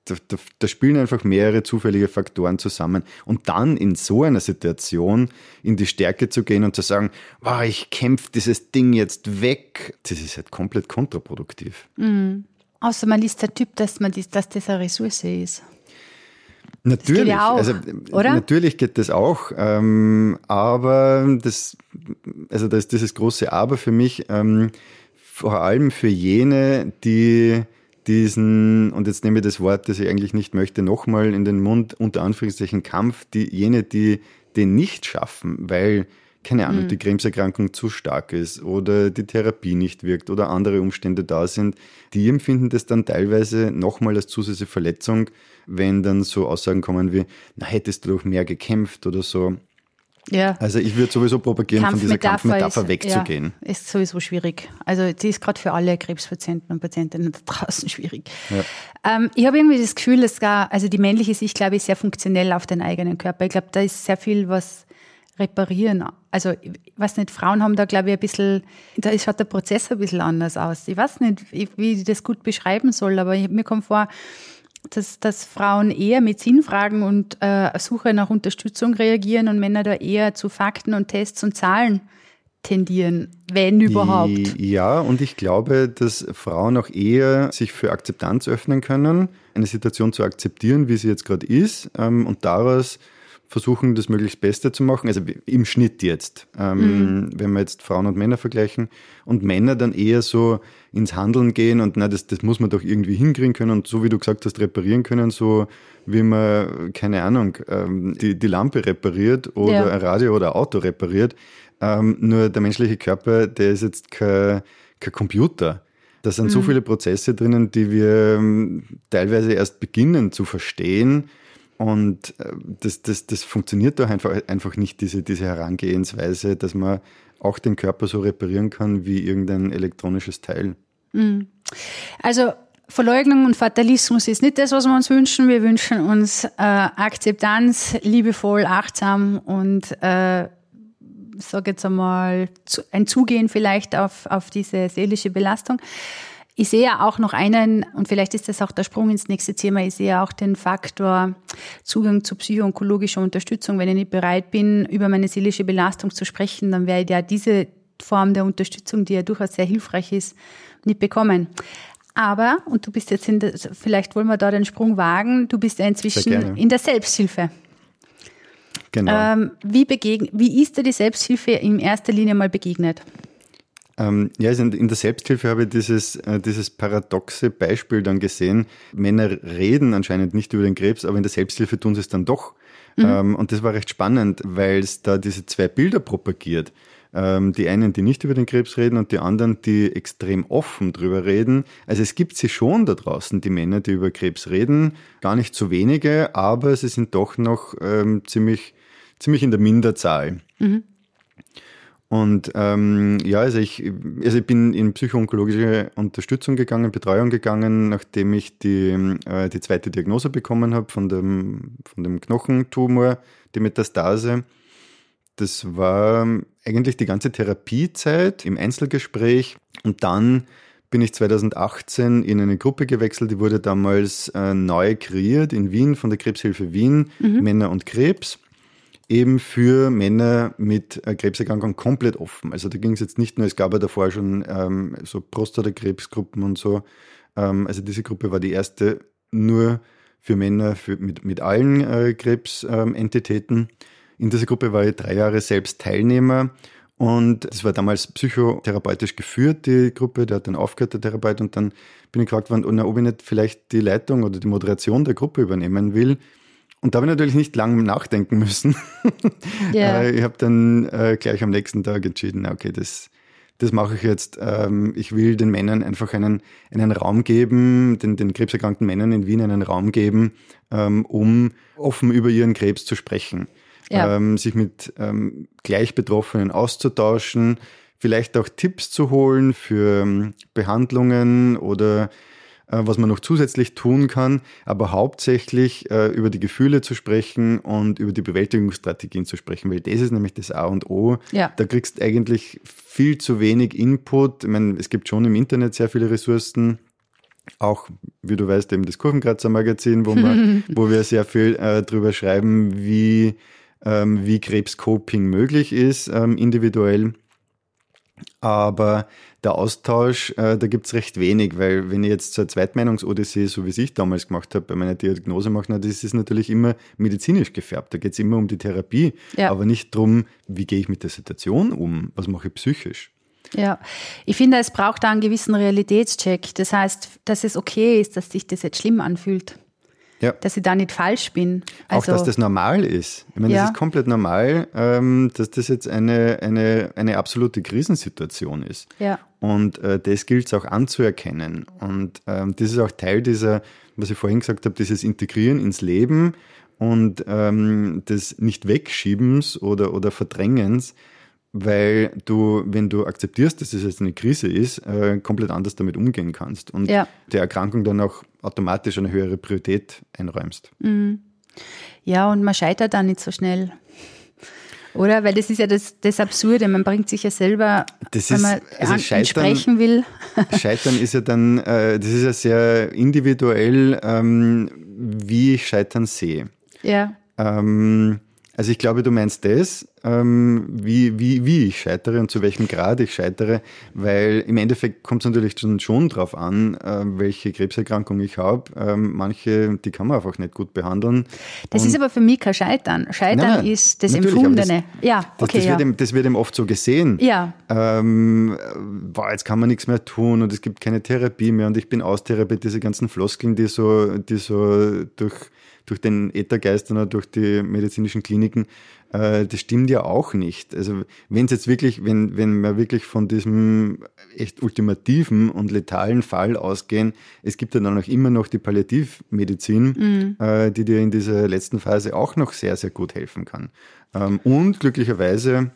da, da, spielen einfach mehrere zufällige Faktoren zusammen. Und dann in so einer Situation in die Stärke zu gehen und zu sagen, wow, ich kämpfe dieses Ding jetzt weg, das ist halt komplett kontraproduktiv. Mhm. Außer man ist der Typ, dass, man das, dass das eine Ressource ist. Natürlich, das ja auch, also, oder? natürlich geht das auch, ähm, aber das, also das ist dieses große Aber für mich, ähm, vor allem für jene, die diesen, und jetzt nehme ich das Wort, das ich eigentlich nicht möchte, nochmal in den Mund, unter Anführungszeichen Kampf, die, jene, die den nicht schaffen, weil keine Ahnung, mhm. die Krebserkrankung zu stark ist oder die Therapie nicht wirkt oder andere Umstände da sind, die empfinden das dann teilweise nochmal als zusätzliche Verletzung, wenn dann so Aussagen kommen wie, na, hättest du doch mehr gekämpft oder so. Ja. Also ich würde sowieso propagieren, von dieser Kampfmetapher ist, wegzugehen. Ja, ist sowieso schwierig. Also die ist gerade für alle Krebspatienten und Patientinnen da draußen schwierig. Ja. Ähm, ich habe irgendwie das Gefühl, dass gar, also die männliche Sicht, glaube ich, sehr funktionell auf den eigenen Körper. Ich glaube, da ist sehr viel, was reparieren. Also, ich weiß nicht, Frauen haben da, glaube ich, ein bisschen, da schaut der Prozess ein bisschen anders aus. Ich weiß nicht, wie ich das gut beschreiben soll, aber mir kommt vor, dass, dass Frauen eher mit Sinnfragen und äh, Suche nach Unterstützung reagieren und Männer da eher zu Fakten und Tests und Zahlen tendieren, wenn überhaupt. Ja, und ich glaube, dass Frauen auch eher sich für Akzeptanz öffnen können, eine Situation zu akzeptieren, wie sie jetzt gerade ist, ähm, und daraus versuchen, das möglichst Beste zu machen. Also im Schnitt jetzt, ähm, mhm. wenn wir jetzt Frauen und Männer vergleichen. Und Männer dann eher so ins Handeln gehen und na, das, das muss man doch irgendwie hinkriegen können und so wie du gesagt hast, reparieren können, so wie man, keine Ahnung, ähm, die, die Lampe repariert oder ja. ein Radio oder ein Auto repariert. Ähm, nur der menschliche Körper, der ist jetzt kein, kein Computer. Da sind mhm. so viele Prozesse drinnen, die wir ähm, teilweise erst beginnen zu verstehen und äh, das, das, das funktioniert doch einfach, einfach nicht, diese, diese Herangehensweise, dass man auch den Körper so reparieren kann wie irgendein elektronisches Teil. Mhm. Also Verleugnung und Fatalismus ist nicht das, was wir uns wünschen. Wir wünschen uns äh, Akzeptanz, liebevoll, achtsam und äh, sage jetzt einmal ein Zugehen vielleicht auf, auf diese seelische Belastung. Ich sehe auch noch einen, und vielleicht ist das auch der Sprung ins nächste Thema, ich sehe auch den Faktor Zugang zu psychoonkologischer Unterstützung. Wenn ich nicht bereit bin, über meine seelische Belastung zu sprechen, dann werde ich ja diese Form der Unterstützung, die ja durchaus sehr hilfreich ist, nicht bekommen. Aber, und du bist jetzt in der, vielleicht wollen wir da den Sprung wagen, du bist ja inzwischen in der Selbsthilfe. Genau. Ähm, wie, begegn, wie ist dir die Selbsthilfe in erster Linie mal begegnet? Ähm, ja, also in der Selbsthilfe habe ich dieses, äh, dieses paradoxe Beispiel dann gesehen. Männer reden anscheinend nicht über den Krebs, aber in der Selbsthilfe tun sie es dann doch. Mhm. Ähm, und das war recht spannend, weil es da diese zwei Bilder propagiert. Ähm, die einen, die nicht über den Krebs reden und die anderen, die extrem offen drüber reden. Also es gibt sie schon da draußen, die Männer, die über Krebs reden. Gar nicht so wenige, aber sie sind doch noch ähm, ziemlich, ziemlich in der Minderzahl. Mhm. Und ähm, ja, also ich, also ich bin in psychoonkologische Unterstützung gegangen, Betreuung gegangen, nachdem ich die, äh, die zweite Diagnose bekommen habe von dem, von dem Knochentumor, die Metastase. Das war eigentlich die ganze Therapiezeit im Einzelgespräch und dann bin ich 2018 in eine Gruppe gewechselt, die wurde damals äh, neu kreiert in Wien von der Krebshilfe Wien, mhm. Männer und Krebs eben für Männer mit äh, Krebserkrankung komplett offen. Also da ging es jetzt nicht nur, es gab ja davor schon ähm, so Prostatakrebsgruppen und so. Ähm, also diese Gruppe war die erste nur für Männer für, mit, mit allen äh, Krebsentitäten. In dieser Gruppe war ich drei Jahre selbst Teilnehmer und es war damals psychotherapeutisch geführt, die Gruppe, der hat dann aufgehört, der Therapeut, und dann bin ich gefragt worden, ob ich nicht vielleicht die Leitung oder die Moderation der Gruppe übernehmen will. Und da habe ich natürlich nicht lange nachdenken müssen. Yeah. ich habe dann äh, gleich am nächsten Tag entschieden, okay, das, das mache ich jetzt. Ähm, ich will den Männern einfach einen, einen Raum geben, den, den krebserkrankten Männern in Wien einen Raum geben, ähm, um offen über ihren Krebs zu sprechen. Ja. Ähm, sich mit ähm, Gleichbetroffenen auszutauschen, vielleicht auch Tipps zu holen für ähm, Behandlungen oder äh, was man noch zusätzlich tun kann, aber hauptsächlich äh, über die Gefühle zu sprechen und über die Bewältigungsstrategien zu sprechen, weil das ist nämlich das A und O. Ja. Da kriegst du eigentlich viel zu wenig Input. Ich meine, es gibt schon im Internet sehr viele Ressourcen, auch, wie du weißt, eben das Kurvenkratzer Magazin, wo, man, wo wir sehr viel äh, drüber schreiben, wie, ähm, wie Krebscoping möglich ist, ähm, individuell. Aber der Austausch, äh, da gibt's recht wenig, weil wenn ich jetzt zur Zweitmeinungsodyssee, so wie ich damals gemacht habe, bei meiner Diagnose mache, na, das ist natürlich immer medizinisch gefärbt. Da geht's immer um die Therapie, ja. aber nicht drum, wie gehe ich mit der Situation um, was mache ich psychisch. Ja, ich finde, es braucht da einen gewissen Realitätscheck. Das heißt, dass es okay ist, dass sich das jetzt schlimm anfühlt ja. dass ich da nicht falsch bin. Also, auch, dass das normal ist. Ich meine, ja. das ist komplett normal, ähm, dass das jetzt eine, eine, eine absolute Krisensituation ist. Ja. Und äh, das gilt es auch anzuerkennen. Und ähm, das ist auch Teil dieser, was ich vorhin gesagt habe, dieses Integrieren ins Leben und ähm, des Nicht-Wegschiebens oder, oder Verdrängens weil du, wenn du akzeptierst, dass es jetzt eine Krise ist, äh, komplett anders damit umgehen kannst und ja. der Erkrankung dann auch automatisch eine höhere Priorität einräumst. Mhm. Ja, und man scheitert da nicht so schnell. Oder? Weil das ist ja das, das Absurde. Man bringt sich ja selber, das wenn man also Scheitern, sprechen will. Scheitern ist ja dann, äh, das ist ja sehr individuell, ähm, wie ich Scheitern sehe. Ja. Ähm, also ich glaube, du meinst das, ähm, wie, wie, wie ich scheitere und zu welchem Grad ich scheitere, weil im Endeffekt kommt es natürlich schon, schon drauf an, äh, welche Krebserkrankung ich habe. Ähm, manche, die kann man einfach nicht gut behandeln. Das und ist aber für mich kein Scheitern. Scheitern nein, nein, ist das Empfundene. Das, ja, okay, das, ja. Wird eben, das wird eben oft so gesehen. Ja. Ähm, boah, jetzt kann man nichts mehr tun und es gibt keine Therapie mehr und ich bin austherapiert, diese ganzen Floskeln, die so, die so durch durch den Äthergeist oder durch die medizinischen Kliniken, äh, das stimmt ja auch nicht. Also wenn es jetzt wirklich, wenn, wenn wir wirklich von diesem echt ultimativen und letalen Fall ausgehen, es gibt ja dann auch immer noch die Palliativmedizin, mhm. äh, die dir in dieser letzten Phase auch noch sehr, sehr gut helfen kann. Ähm, und glücklicherweise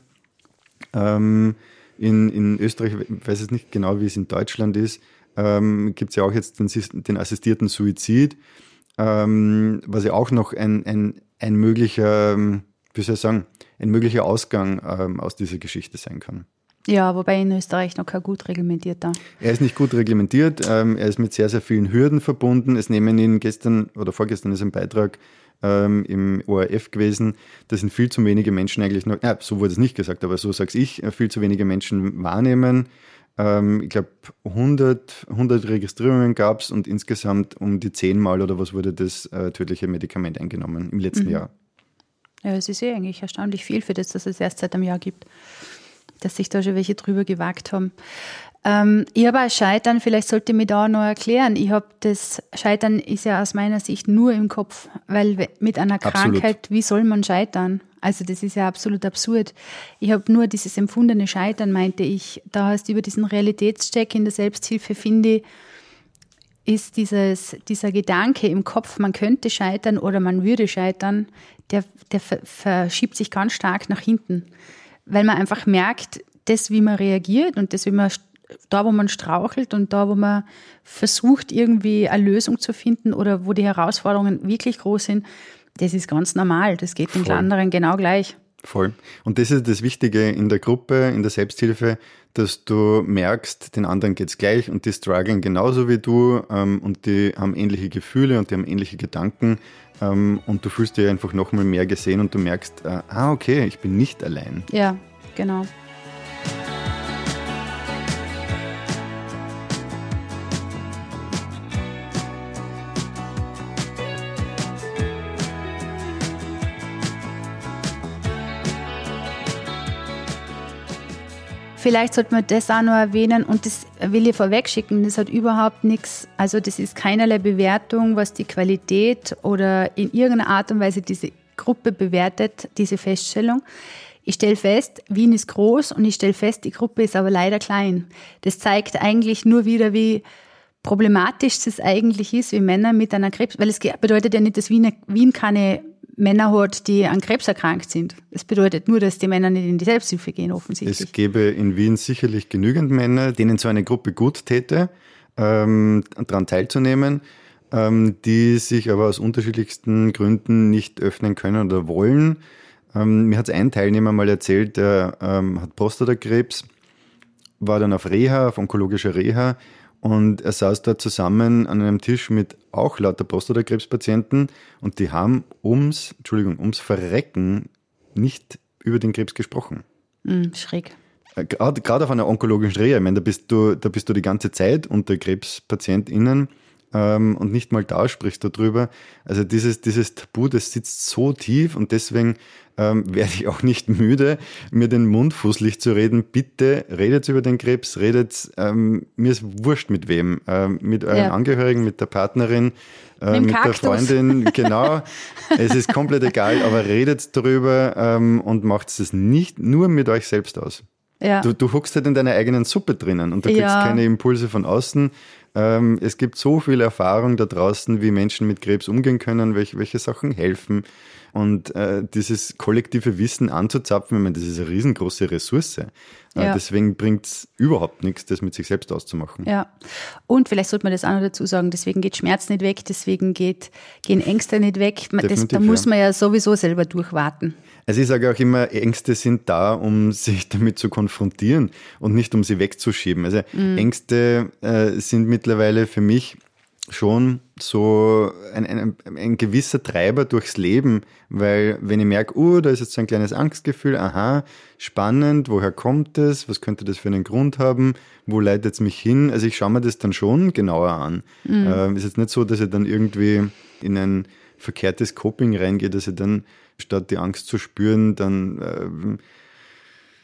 ähm, in, in Österreich, ich weiß jetzt nicht genau, wie es in Deutschland ist, ähm, gibt es ja auch jetzt den, den assistierten Suizid ähm, was ja auch noch ein, ein, ein möglicher, ähm, wie soll ich sagen, ein möglicher Ausgang ähm, aus dieser Geschichte sein kann. Ja, wobei in Österreich noch kein gut reglementierter. Er ist nicht gut reglementiert, ähm, er ist mit sehr, sehr vielen Hürden verbunden. Es nehmen ihn gestern oder vorgestern ist ein Beitrag ähm, im ORF gewesen. Da sind viel zu wenige Menschen eigentlich noch, ja, so wurde es nicht gesagt, aber so sag's ich, äh, viel zu wenige Menschen wahrnehmen. Ähm, ich glaube, 100, 100 Registrierungen gab es und insgesamt um die 10 Mal oder was wurde das äh, tödliche Medikament eingenommen im letzten mhm. Jahr. Ja, es ist eh eigentlich erstaunlich viel für das, dass es erst seit einem Jahr gibt. dass sich da schon welche drüber gewagt haben. Ähm, ich habe auch Scheitern, vielleicht sollte ich mich da noch erklären. Ich habe das Scheitern ist ja aus meiner Sicht nur im Kopf, weil mit einer Krankheit, absolut. wie soll man scheitern? Also das ist ja absolut absurd. Ich habe nur dieses empfundene Scheitern, meinte ich. Da du über diesen Realitätscheck in der Selbsthilfe, finde ist dieses, dieser Gedanke im Kopf, man könnte scheitern oder man würde scheitern, der, der verschiebt sich ganz stark nach hinten. Weil man einfach merkt, das, wie man reagiert und das, wie man da, wo man strauchelt und da, wo man versucht, irgendwie eine Lösung zu finden oder wo die Herausforderungen wirklich groß sind, das ist ganz normal. Das geht den anderen genau gleich. Voll. Und das ist das Wichtige in der Gruppe, in der Selbsthilfe, dass du merkst, den anderen geht's gleich und die strugglen genauso wie du ähm, und die haben ähnliche Gefühle und die haben ähnliche Gedanken ähm, und du fühlst dich einfach nochmal mehr gesehen und du merkst, äh, ah okay, ich bin nicht allein. Ja, genau. Vielleicht sollte man das auch noch erwähnen und das will ich vorwegschicken, das hat überhaupt nichts, also das ist keinerlei Bewertung, was die Qualität oder in irgendeiner Art und Weise diese Gruppe bewertet, diese Feststellung. Ich stelle fest, Wien ist groß und ich stelle fest, die Gruppe ist aber leider klein. Das zeigt eigentlich nur wieder, wie problematisch es eigentlich ist, wie Männer mit einer Krebs, weil es bedeutet ja nicht, dass Wien, Wien keine Männer hat, die an Krebs erkrankt sind. Das bedeutet nur, dass die Männer nicht in die Selbsthilfe gehen, offensichtlich. Es gäbe in Wien sicherlich genügend Männer, denen so eine Gruppe gut täte, ähm, daran teilzunehmen, ähm, die sich aber aus unterschiedlichsten Gründen nicht öffnen können oder wollen. Ähm, mir hat ein Teilnehmer mal erzählt, der ähm, hat Prostatakrebs, war dann auf Reha, auf onkologischer Reha und er saß da zusammen an einem Tisch mit auch lauter Prostatakrebspatienten und die haben ums, Entschuldigung, ums Verrecken nicht über den Krebs gesprochen. Mm, schräg. Äh, gerade, gerade auf einer onkologischen Reha, ich meine, da bist du, da bist du die ganze Zeit unter KrebspatientInnen ähm, und nicht mal da sprichst du drüber. Also dieses, dieses Tabu, das sitzt so tief und deswegen ähm, werde ich auch nicht müde, mir den Mund fußlich zu reden. Bitte redet über den Krebs, redet, ähm, mir ist wurscht mit wem, ähm, mit euren ja. Angehörigen, mit der Partnerin, äh, mit, mit der Freundin, genau. es ist komplett egal, aber redet darüber ähm, und macht es nicht nur mit euch selbst aus. Ja. Du, du huckst halt in deiner eigenen Suppe drinnen und da kriegst ja. keine Impulse von außen. Ähm, es gibt so viel Erfahrung da draußen, wie Menschen mit Krebs umgehen können, welche, welche Sachen helfen. Und äh, dieses kollektive Wissen anzuzapfen, ich meine, das ist eine riesengroße Ressource. Äh, ja. Deswegen bringt es überhaupt nichts, das mit sich selbst auszumachen. Ja. Und vielleicht sollte man das auch noch dazu sagen, deswegen geht Schmerz nicht weg, deswegen geht, gehen Ängste nicht weg. Das, da muss man ja sowieso selber durchwarten. Also ich sage auch immer, Ängste sind da, um sich damit zu konfrontieren und nicht um sie wegzuschieben. Also mhm. Ängste äh, sind mittlerweile für mich schon so ein, ein, ein, gewisser Treiber durchs Leben, weil wenn ich merke, uh, da ist jetzt so ein kleines Angstgefühl, aha, spannend, woher kommt das, was könnte das für einen Grund haben, wo leitet es mich hin? Also ich schaue mir das dann schon genauer an. Mhm. Äh, ist jetzt nicht so, dass ich dann irgendwie in ein verkehrtes Coping reingehe, dass ich dann statt die Angst zu spüren, dann äh,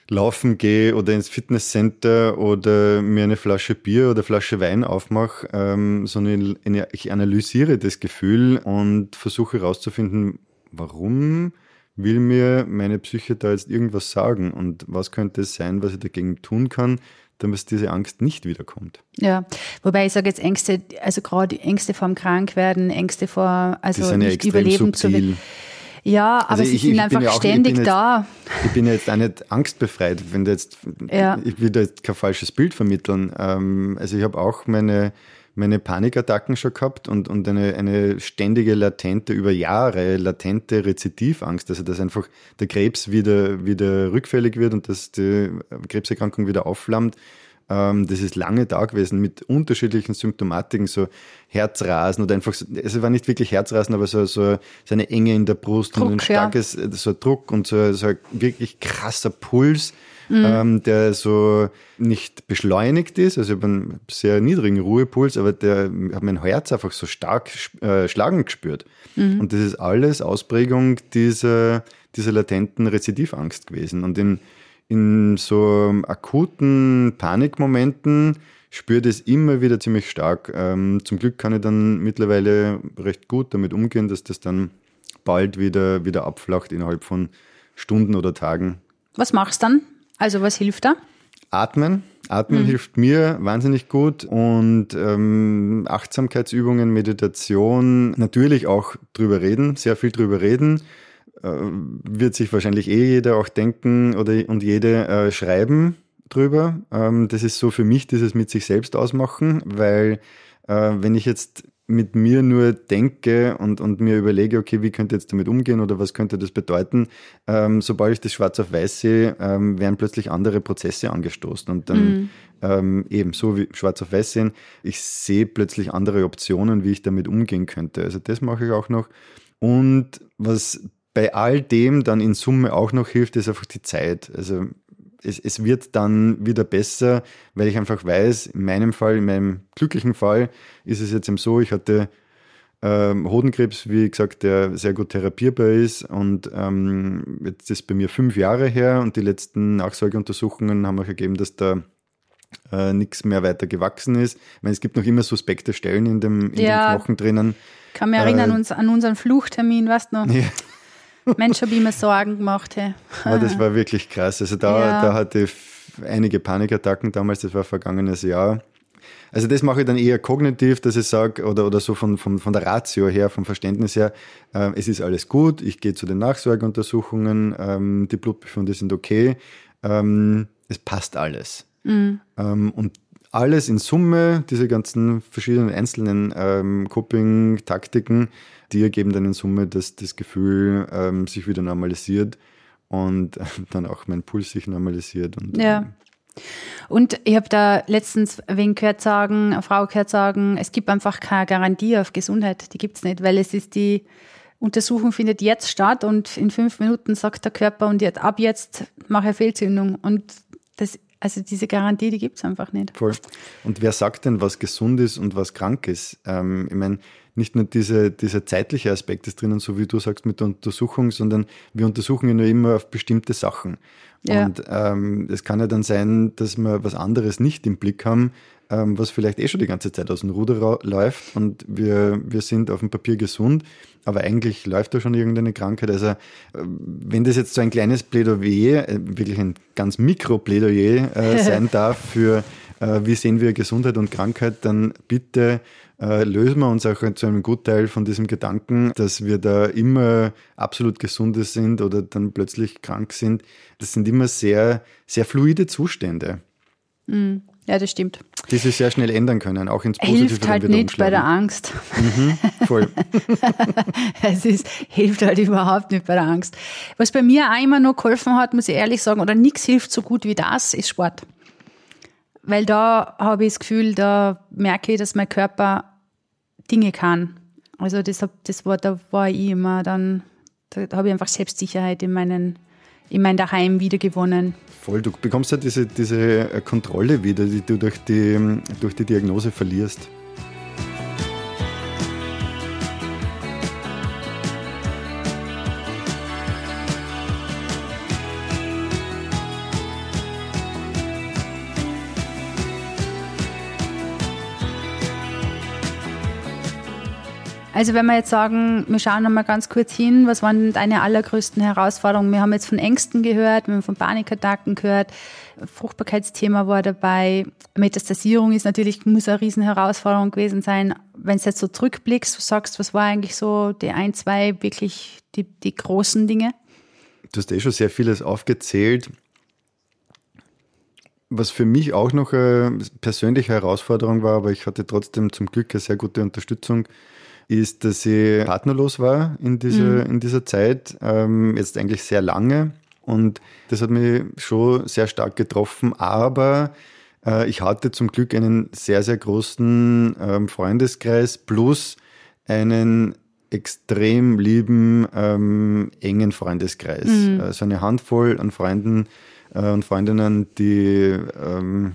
laufen gehe oder ins Fitnesscenter oder mir eine Flasche Bier oder Flasche Wein aufmache, ähm, sondern ich analysiere das Gefühl und versuche herauszufinden, warum will mir meine Psyche da jetzt irgendwas sagen und was könnte es sein, was ich dagegen tun kann, damit diese Angst nicht wiederkommt. Ja, wobei ich sage jetzt Ängste, also gerade Ängste vorm Krankwerden, Ängste vor, also nicht überleben subtil. zu ja, aber also sie ich, sind ich einfach ja auch, ständig jetzt, da. Ich bin jetzt auch nicht angstbefreit, wenn du jetzt, ja. ich will da jetzt kein falsches Bild vermitteln. Ähm, also ich habe auch meine, meine Panikattacken schon gehabt und, und eine, eine ständige latente, über Jahre latente Rezidivangst, also dass einfach der Krebs wieder, wieder rückfällig wird und dass die Krebserkrankung wieder aufflammt. Ähm, das ist lange da gewesen mit unterschiedlichen Symptomatiken, so Herzrasen oder einfach, es war nicht wirklich Herzrasen, aber so, so, so eine Enge in der Brust Druck, und ein starkes, ja. so ein Druck und so, so ein wirklich krasser Puls. Mhm. Ähm, der so nicht beschleunigt ist, also ich habe einen sehr niedrigen Ruhepuls, aber der hat mein Herz einfach so stark äh, schlagen gespürt. Mhm. Und das ist alles Ausprägung dieser, dieser latenten Rezidivangst gewesen. Und in, in so akuten Panikmomenten spüre das immer wieder ziemlich stark. Ähm, zum Glück kann ich dann mittlerweile recht gut damit umgehen, dass das dann bald wieder, wieder abflacht innerhalb von Stunden oder Tagen. Was machst du dann? Also was hilft da? Atmen. Atmen mhm. hilft mir wahnsinnig gut und ähm, Achtsamkeitsübungen, Meditation, natürlich auch drüber reden, sehr viel drüber reden. Äh, wird sich wahrscheinlich eh jeder auch denken oder und jede äh, schreiben drüber. Ähm, das ist so für mich dieses mit sich selbst ausmachen, weil äh, wenn ich jetzt mit mir nur denke und, und mir überlege, okay, wie könnte ich jetzt damit umgehen oder was könnte das bedeuten, ähm, sobald ich das schwarz auf weiß sehe, ähm, werden plötzlich andere Prozesse angestoßen und dann mhm. ähm, eben so wie schwarz auf weiß sehen, ich sehe plötzlich andere Optionen, wie ich damit umgehen könnte. Also das mache ich auch noch. Und was bei all dem dann in Summe auch noch hilft, ist einfach die Zeit. Also es, es wird dann wieder besser, weil ich einfach weiß, in meinem Fall, in meinem glücklichen Fall, ist es jetzt eben so, ich hatte ähm, Hodenkrebs, wie gesagt, der sehr gut therapierbar ist. Und ähm, jetzt ist bei mir fünf Jahre her und die letzten Nachsorgeuntersuchungen haben auch ergeben, dass da äh, nichts mehr weiter gewachsen ist. Ich meine, es gibt noch immer suspekte Stellen in dem, in ja, dem Knochen drinnen. Kann mich erinnern äh, uns, an unseren Fluchtermin, weißt du noch? Ja. Mensch, habe ich mir Sorgen gemacht. Hey. Ja, das war wirklich krass. Also da, ja. da hatte ich einige Panikattacken damals, das war vergangenes Jahr. Also das mache ich dann eher kognitiv, dass ich sage, oder, oder so von, von, von der Ratio her, vom Verständnis her, äh, es ist alles gut, ich gehe zu den Nachsorgeuntersuchungen, ähm, die Blutbefunde sind okay, ähm, es passt alles. Mhm. Ähm, und alles in Summe, diese ganzen verschiedenen einzelnen ähm, Coping-Taktiken, die ergeben dann in Summe, dass das Gefühl ähm, sich wieder normalisiert und äh, dann auch mein Puls sich normalisiert. Und, ja. Ähm, und ich habe da letztens wen gehört sagen, eine Frau gehört sagen, es gibt einfach keine Garantie auf Gesundheit. Die gibt es nicht, weil es ist die Untersuchung findet jetzt statt und in fünf Minuten sagt der Körper und jetzt, ab jetzt mache ich Fehlzündung. Und das, also diese Garantie, die gibt es einfach nicht. Voll. Und wer sagt denn, was gesund ist und was krank ist? Ähm, ich meine, nicht nur diese, dieser zeitliche Aspekt ist drinnen, so wie du sagst mit der Untersuchung, sondern wir untersuchen ja nur immer auf bestimmte Sachen. Ja. Und ähm, es kann ja dann sein, dass wir was anderes nicht im Blick haben, ähm, was vielleicht eh schon die ganze Zeit aus dem Ruder läuft und wir, wir sind auf dem Papier gesund, aber eigentlich läuft da schon irgendeine Krankheit. Also äh, wenn das jetzt so ein kleines Plädoyer, äh, wirklich ein ganz Mikro-Plädoyer äh, sein darf für äh, wie sehen wir Gesundheit und Krankheit, dann bitte äh, lösen wir uns auch zu einem Gutteil von diesem Gedanken, dass wir da immer absolut gesunde sind oder dann plötzlich krank sind. Das sind immer sehr, sehr fluide Zustände. Mm, ja, das stimmt. Die sich sehr schnell ändern können, auch ins Positive. Hilft halt nicht bei der Angst. Mhm, voll. es ist, hilft halt überhaupt nicht bei der Angst. Was bei mir auch immer noch geholfen hat, muss ich ehrlich sagen, oder nichts hilft so gut wie das, ist Sport. Weil da habe ich das Gefühl, da merke ich, dass mein Körper Dinge kann. Also das, das war, da war ich immer dann, da habe ich einfach Selbstsicherheit in meinen in mein Daheim wiedergewonnen. Voll, du bekommst ja diese, diese Kontrolle wieder, die du durch die, durch die Diagnose verlierst. Also wenn wir jetzt sagen, wir schauen nochmal ganz kurz hin, was waren deine allergrößten Herausforderungen? Wir haben jetzt von Ängsten gehört, wir haben von Panikattacken gehört, Fruchtbarkeitsthema war dabei, Metastasierung ist natürlich, muss eine Riesenherausforderung gewesen sein. Wenn du jetzt so zurückblickst, du sagst, was war eigentlich so die ein, zwei wirklich die, die großen Dinge? Du hast eh schon sehr vieles aufgezählt. Was für mich auch noch eine persönliche Herausforderung war, aber ich hatte trotzdem zum Glück eine sehr gute Unterstützung ist, dass ich partnerlos war in dieser, mhm. in dieser Zeit, ähm, jetzt eigentlich sehr lange. Und das hat mich schon sehr stark getroffen. Aber äh, ich hatte zum Glück einen sehr, sehr großen ähm, Freundeskreis plus einen extrem lieben, ähm, engen Freundeskreis. Mhm. Also eine Handvoll an Freunden äh, und Freundinnen, die ähm,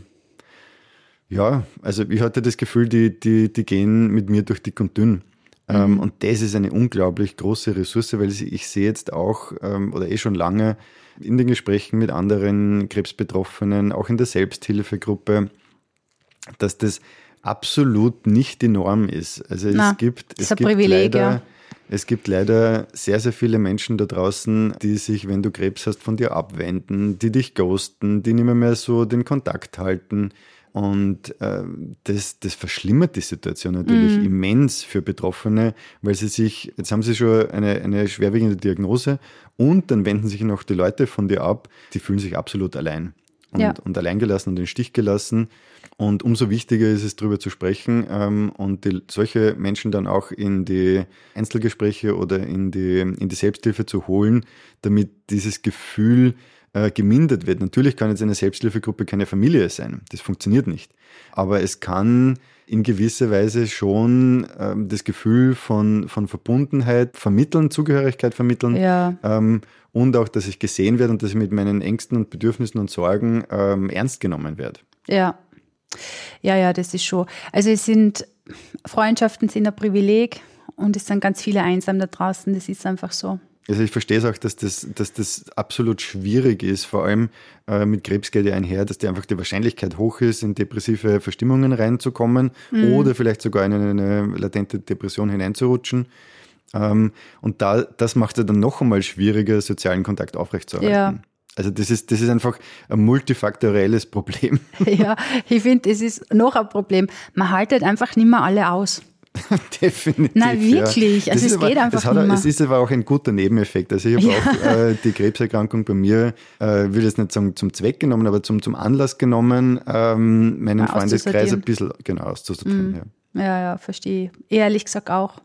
ja, also ich hatte das Gefühl, die, die, die gehen mit mir durch dick und dünn. Mhm. Und das ist eine unglaublich große Ressource, weil ich sehe jetzt auch ähm, oder eh schon lange in den Gesprächen mit anderen Krebsbetroffenen, auch in der Selbsthilfegruppe, dass das absolut nicht die Norm ist. Also Na, es gibt, es gibt Privileg, leider, ja. es gibt leider sehr, sehr viele Menschen da draußen, die sich, wenn du Krebs hast, von dir abwenden, die dich ghosten, die nicht mehr, mehr so den Kontakt halten. Und äh, das, das verschlimmert die Situation natürlich mm. immens für Betroffene, weil sie sich, jetzt haben sie schon eine, eine schwerwiegende Diagnose und dann wenden sich noch die Leute von dir ab, die fühlen sich absolut allein und, ja. und alleingelassen und in den Stich gelassen. Und umso wichtiger ist es, darüber zu sprechen ähm, und die, solche Menschen dann auch in die Einzelgespräche oder in die, in die Selbsthilfe zu holen, damit dieses Gefühl äh, gemindert wird. Natürlich kann jetzt eine Selbsthilfegruppe keine Familie sein. Das funktioniert nicht. Aber es kann in gewisser Weise schon ähm, das Gefühl von, von Verbundenheit vermitteln, Zugehörigkeit vermitteln. Ja. Ähm, und auch, dass ich gesehen werde und dass ich mit meinen Ängsten und Bedürfnissen und Sorgen ähm, ernst genommen werde. Ja, ja, ja, das ist schon. Also es sind Freundschaften sind ein Privileg und es sind ganz viele einsam da draußen. Das ist einfach so. Also ich verstehe es auch, dass das, dass das absolut schwierig ist, vor allem äh, mit Krebs geht ja einher, dass die einfach die Wahrscheinlichkeit hoch ist, in depressive Verstimmungen reinzukommen mhm. oder vielleicht sogar in eine, latente Depression hineinzurutschen. Ähm, und da, das macht es dann noch einmal schwieriger, sozialen Kontakt aufrechtzuerhalten. Ja. Also das ist, das ist einfach ein multifaktorielles Problem. Ja, ich finde, es ist noch ein Problem. Man haltet einfach nicht mehr alle aus. Definitiv. Nein, wirklich. Ja. Also es aber, geht einfach hat, nicht mehr. Es ist aber auch ein guter Nebeneffekt. Also ich habe ja. auch äh, die Krebserkrankung bei mir, äh, will jetzt nicht sagen zum Zweck genommen, aber zum, zum Anlass genommen, ähm, meinen ja, Freundeskreis ein bisschen genau auszusortieren. Mhm. Ja. ja, ja, verstehe. Ehrlich gesagt auch.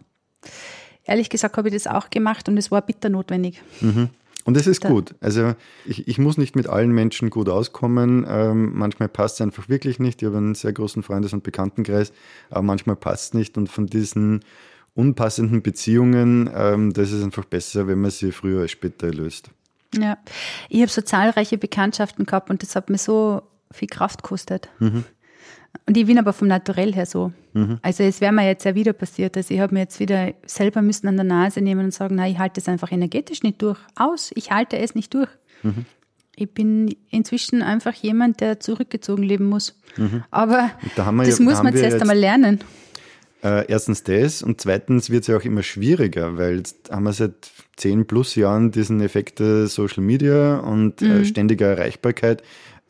Ehrlich gesagt habe ich das auch gemacht und es war bitter notwendig. Mhm. Und es ist da. gut. Also ich, ich muss nicht mit allen Menschen gut auskommen. Ähm, manchmal passt es einfach wirklich nicht. Ich habe einen sehr großen Freundes- und Bekanntenkreis, aber manchmal passt es nicht. Und von diesen unpassenden Beziehungen, ähm, das ist einfach besser, wenn man sie früher als später löst. Ja, ich habe so zahlreiche Bekanntschaften gehabt und das hat mir so viel Kraft gekostet. Mhm. Und ich bin aber vom Naturell her so. Mhm. Also es wäre mir jetzt ja wieder passiert. Also ich habe mir jetzt wieder selber müssen an der Nase nehmen und sagen, nein, ich halte es einfach energetisch nicht durch. Aus, ich halte es nicht durch. Mhm. Ich bin inzwischen einfach jemand, der zurückgezogen leben muss. Mhm. Aber da das ja, muss man zuerst einmal lernen. Äh, erstens das und zweitens wird es ja auch immer schwieriger, weil jetzt haben wir seit zehn plus Jahren diesen Effekt der Social Media und äh, mhm. ständiger Erreichbarkeit.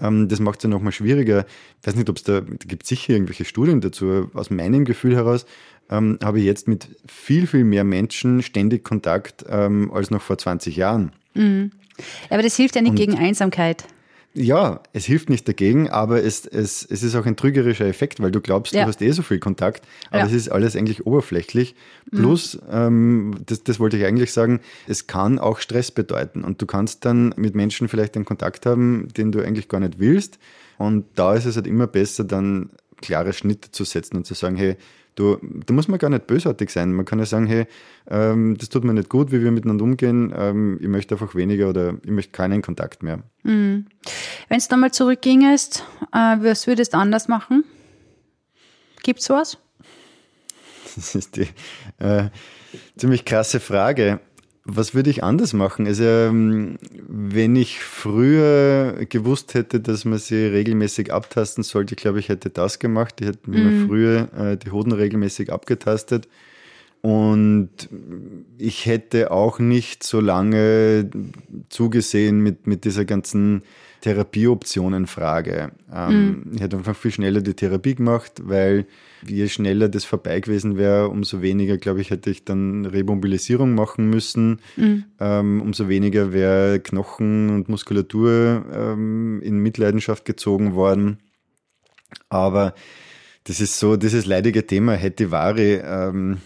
Ähm, das macht es ja nochmal schwieriger. Ich weiß nicht, ob es da, da gibt sicher irgendwelche Studien dazu. Aus meinem Gefühl heraus ähm, habe ich jetzt mit viel, viel mehr Menschen ständig Kontakt ähm, als noch vor 20 Jahren. Mhm. Aber das hilft ja nicht Und gegen Einsamkeit. Ja, es hilft nicht dagegen, aber es, es, es ist auch ein trügerischer Effekt, weil du glaubst, ja. du hast eh so viel Kontakt, aber ja. es ist alles eigentlich oberflächlich. Plus, mhm. ähm, das, das wollte ich eigentlich sagen, es kann auch Stress bedeuten und du kannst dann mit Menschen vielleicht einen Kontakt haben, den du eigentlich gar nicht willst. Und da ist es halt immer besser, dann klare Schnitte zu setzen und zu sagen, hey, Du, da muss man gar nicht bösartig sein. Man kann ja sagen, hey, ähm, das tut mir nicht gut, wie wir miteinander umgehen. Ähm, ich möchte einfach weniger oder ich möchte keinen Kontakt mehr. Mhm. Wenn es nochmal zurückgingest, äh, was würdest du anders machen? Gibt es was? Das ist die äh, ziemlich krasse Frage. Was würde ich anders machen? Also, ähm, wenn ich früher gewusst hätte, dass man sie regelmäßig abtasten sollte, glaube ich, hätte das gemacht. Ich hätte mir mhm. früher äh, die Hoden regelmäßig abgetastet. Und ich hätte auch nicht so lange zugesehen mit, mit dieser ganzen Therapieoptionen-Frage. Ähm, mhm. Ich hätte einfach viel schneller die Therapie gemacht, weil je schneller das vorbei gewesen wäre, umso weniger, glaube ich, hätte ich dann Remobilisierung machen müssen. Mhm. Ähm, umso weniger wäre Knochen und Muskulatur ähm, in Mitleidenschaft gezogen worden. Aber das ist so, dieses leidige Thema, hätte Ware. Ähm,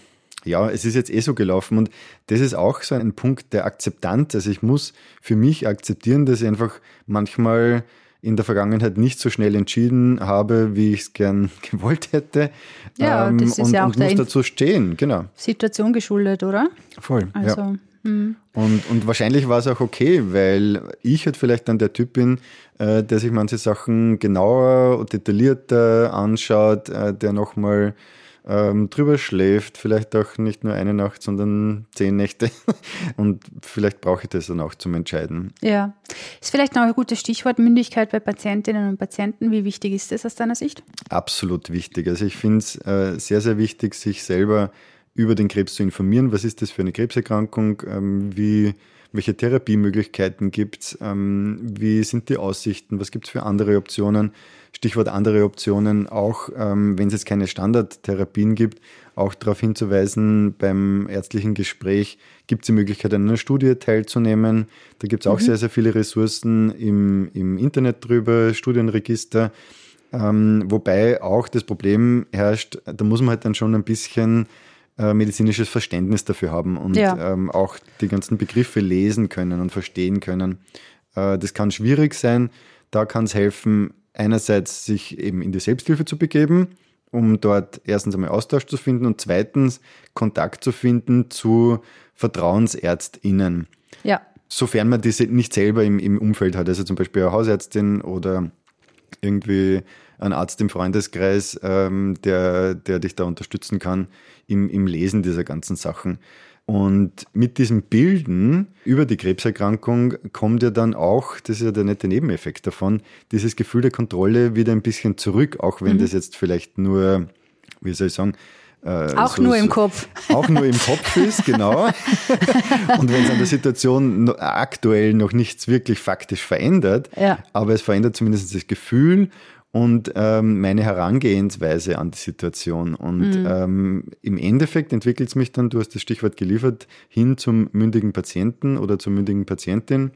ja, es ist jetzt eh so gelaufen und das ist auch so ein Punkt der Akzeptanz. Also ich muss für mich akzeptieren, dass ich einfach manchmal in der Vergangenheit nicht so schnell entschieden habe, wie ich es gern gewollt hätte. Ja, ähm, das ist und, ja auch und muss dazu stehen, genau. Situation geschuldet, oder? Voll. Also, Mhm. Und, und wahrscheinlich war es auch okay, weil ich halt vielleicht dann der Typ bin, äh, der sich manche Sachen genauer und detaillierter anschaut, äh, der nochmal ähm, drüber schläft, vielleicht auch nicht nur eine Nacht, sondern zehn Nächte. Und vielleicht brauche ich das dann auch zum Entscheiden. Ja. Ist vielleicht noch ein gutes Stichwort Mündigkeit bei Patientinnen und Patienten. Wie wichtig ist das aus deiner Sicht? Absolut wichtig. Also ich finde es äh, sehr, sehr wichtig, sich selber über den Krebs zu informieren. Was ist das für eine Krebserkrankung? Ähm, wie welche Therapiemöglichkeiten gibt es, ähm, wie sind die Aussichten, was gibt es für andere Optionen. Stichwort andere Optionen, auch ähm, wenn es jetzt keine Standardtherapien gibt, auch darauf hinzuweisen, beim ärztlichen Gespräch gibt es die Möglichkeit, an einer Studie teilzunehmen. Da gibt es auch mhm. sehr, sehr viele Ressourcen im, im Internet drüber, Studienregister. Ähm, wobei auch das Problem herrscht, da muss man halt dann schon ein bisschen äh, medizinisches Verständnis dafür haben und ja. ähm, auch die ganzen Begriffe lesen können und verstehen können. Äh, das kann schwierig sein. Da kann es helfen, einerseits sich eben in die Selbsthilfe zu begeben, um dort erstens einmal Austausch zu finden und zweitens Kontakt zu finden zu VertrauensärztInnen. Ja. Sofern man diese nicht selber im, im Umfeld hat, also zum Beispiel eine Hausärztin oder irgendwie ein Arzt im Freundeskreis, ähm, der, der dich da unterstützen kann im, im Lesen dieser ganzen Sachen. Und mit diesem Bilden über die Krebserkrankung kommt ja dann auch, das ist ja der nette Nebeneffekt davon, dieses Gefühl der Kontrolle wieder ein bisschen zurück, auch wenn mhm. das jetzt vielleicht nur, wie soll ich sagen, äh, auch so, nur im Kopf. Auch nur im Kopf ist, genau. Und wenn es an der Situation aktuell noch nichts wirklich faktisch verändert, ja. aber es verändert zumindest das Gefühl und ähm, meine Herangehensweise an die Situation. Und mhm. ähm, im Endeffekt entwickelt es mich dann, du hast das Stichwort geliefert, hin zum mündigen Patienten oder zur mündigen Patientin,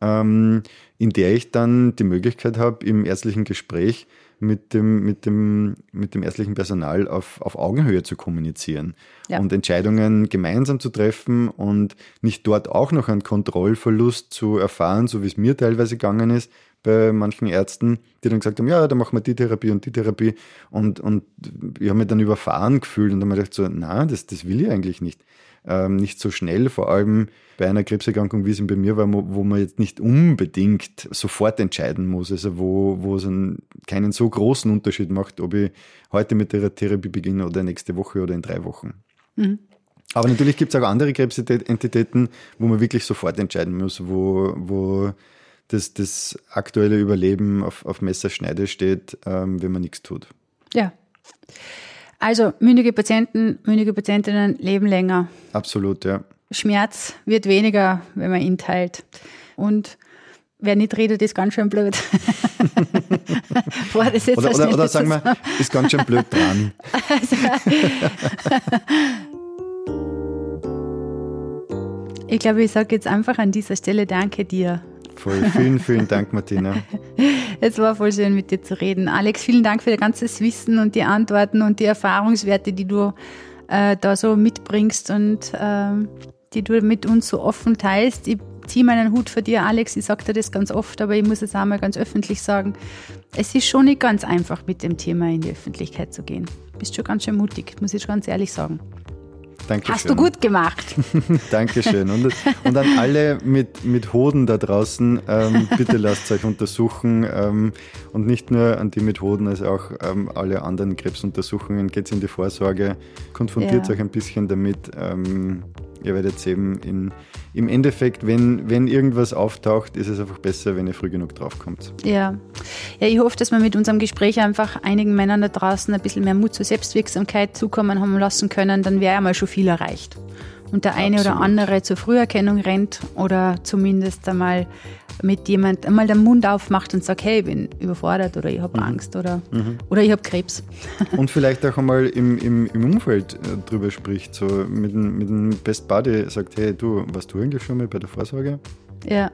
ähm, in der ich dann die Möglichkeit habe, im ärztlichen Gespräch mit dem, mit dem, mit dem ärztlichen Personal auf, auf Augenhöhe zu kommunizieren ja. und Entscheidungen gemeinsam zu treffen und nicht dort auch noch einen Kontrollverlust zu erfahren, so wie es mir teilweise gegangen ist, bei manchen Ärzten, die dann gesagt haben, ja, da machen wir die Therapie und die Therapie. Und, und ich habe mich dann überfahren gefühlt und dann habe ich gedacht, so, na, das, das will ich eigentlich nicht. Ähm, nicht so schnell, vor allem bei einer Krebserkrankung, wie es bei mir war, wo man jetzt nicht unbedingt sofort entscheiden muss, also wo, wo es einen, keinen so großen Unterschied macht, ob ich heute mit der Therapie beginne oder nächste Woche oder in drei Wochen. Mhm. Aber natürlich gibt es auch andere Krebsentitäten, wo man wirklich sofort entscheiden muss, wo, wo das, das aktuelle Überleben auf, auf Messerschneide steht, ähm, wenn man nichts tut. Ja. Also mündige Patienten, mündige Patientinnen leben länger. Absolut, ja. Schmerz wird weniger, wenn man ihn teilt. Und wer nicht redet, ist ganz schön blöd. Boah, das jetzt oder, oder, oder sagen wir, ist ganz schön blöd dran. Also, ich glaube, ich sage jetzt einfach an dieser Stelle Danke dir Voll. Vielen, vielen Dank, Martina. es war voll schön, mit dir zu reden. Alex, vielen Dank für dein ganzes Wissen und die Antworten und die Erfahrungswerte, die du äh, da so mitbringst und äh, die du mit uns so offen teilst. Ich ziehe meinen Hut für dir, Alex. Ich sage dir das ganz oft, aber ich muss es auch mal ganz öffentlich sagen. Es ist schon nicht ganz einfach, mit dem Thema in die Öffentlichkeit zu gehen. Du bist schon ganz schön mutig, muss ich ganz ehrlich sagen. Dankeschön. Hast du gut gemacht. Dankeschön. Und, und an alle mit, mit Hoden da draußen, ähm, bitte lasst euch untersuchen. Ähm, und nicht nur an die mit Hoden, also auch ähm, alle anderen Krebsuntersuchungen. Geht in die Vorsorge, konfrontiert ja. euch ein bisschen damit. Ihr werdet sehen, in, im Endeffekt, wenn, wenn irgendwas auftaucht, ist es einfach besser, wenn ihr früh genug draufkommt. Ja. ja, ich hoffe, dass wir mit unserem Gespräch einfach einigen Männern da draußen ein bisschen mehr Mut zur Selbstwirksamkeit zukommen haben lassen können, dann wäre einmal schon viel erreicht. Und der eine Absolut. oder andere zur Früherkennung rennt oder zumindest einmal mit jemand einmal den Mund aufmacht und sagt, hey, ich bin überfordert oder ich habe mhm. Angst oder, mhm. oder ich habe Krebs. Und vielleicht auch einmal im, im, im Umfeld äh, drüber spricht, so mit, mit dem Best Buddy sagt, hey, du, warst du eigentlich schon mal bei der Vorsorge? Ja. ja.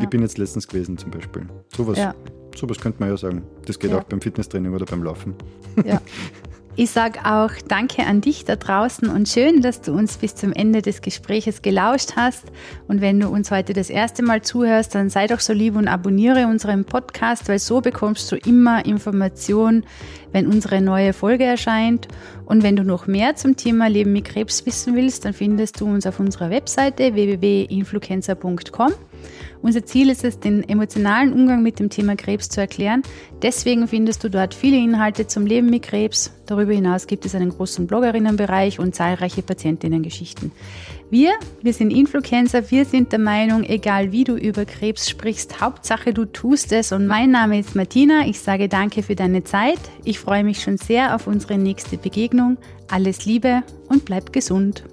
Ich bin jetzt letztens gewesen zum Beispiel. Sowas, ja. sowas könnte man ja sagen. Das geht ja. auch beim Fitnesstraining oder beim Laufen. Ja. Ich sage auch Danke an dich da draußen und schön, dass du uns bis zum Ende des Gespräches gelauscht hast. Und wenn du uns heute das erste Mal zuhörst, dann sei doch so lieb und abonniere unseren Podcast, weil so bekommst du immer Informationen, wenn unsere neue Folge erscheint. Und wenn du noch mehr zum Thema Leben mit Krebs wissen willst, dann findest du uns auf unserer Webseite www.influencer.com. Unser Ziel ist es, den emotionalen Umgang mit dem Thema Krebs zu erklären. Deswegen findest du dort viele Inhalte zum Leben mit Krebs. Darüber hinaus gibt es einen großen Bloggerinnenbereich und zahlreiche Patientinnengeschichten. Wir, wir sind Influencer, wir sind der Meinung, egal wie du über Krebs sprichst, Hauptsache du tust es. Und mein Name ist Martina. Ich sage danke für deine Zeit. Ich freue mich schon sehr auf unsere nächste Begegnung. Alles Liebe und bleib gesund.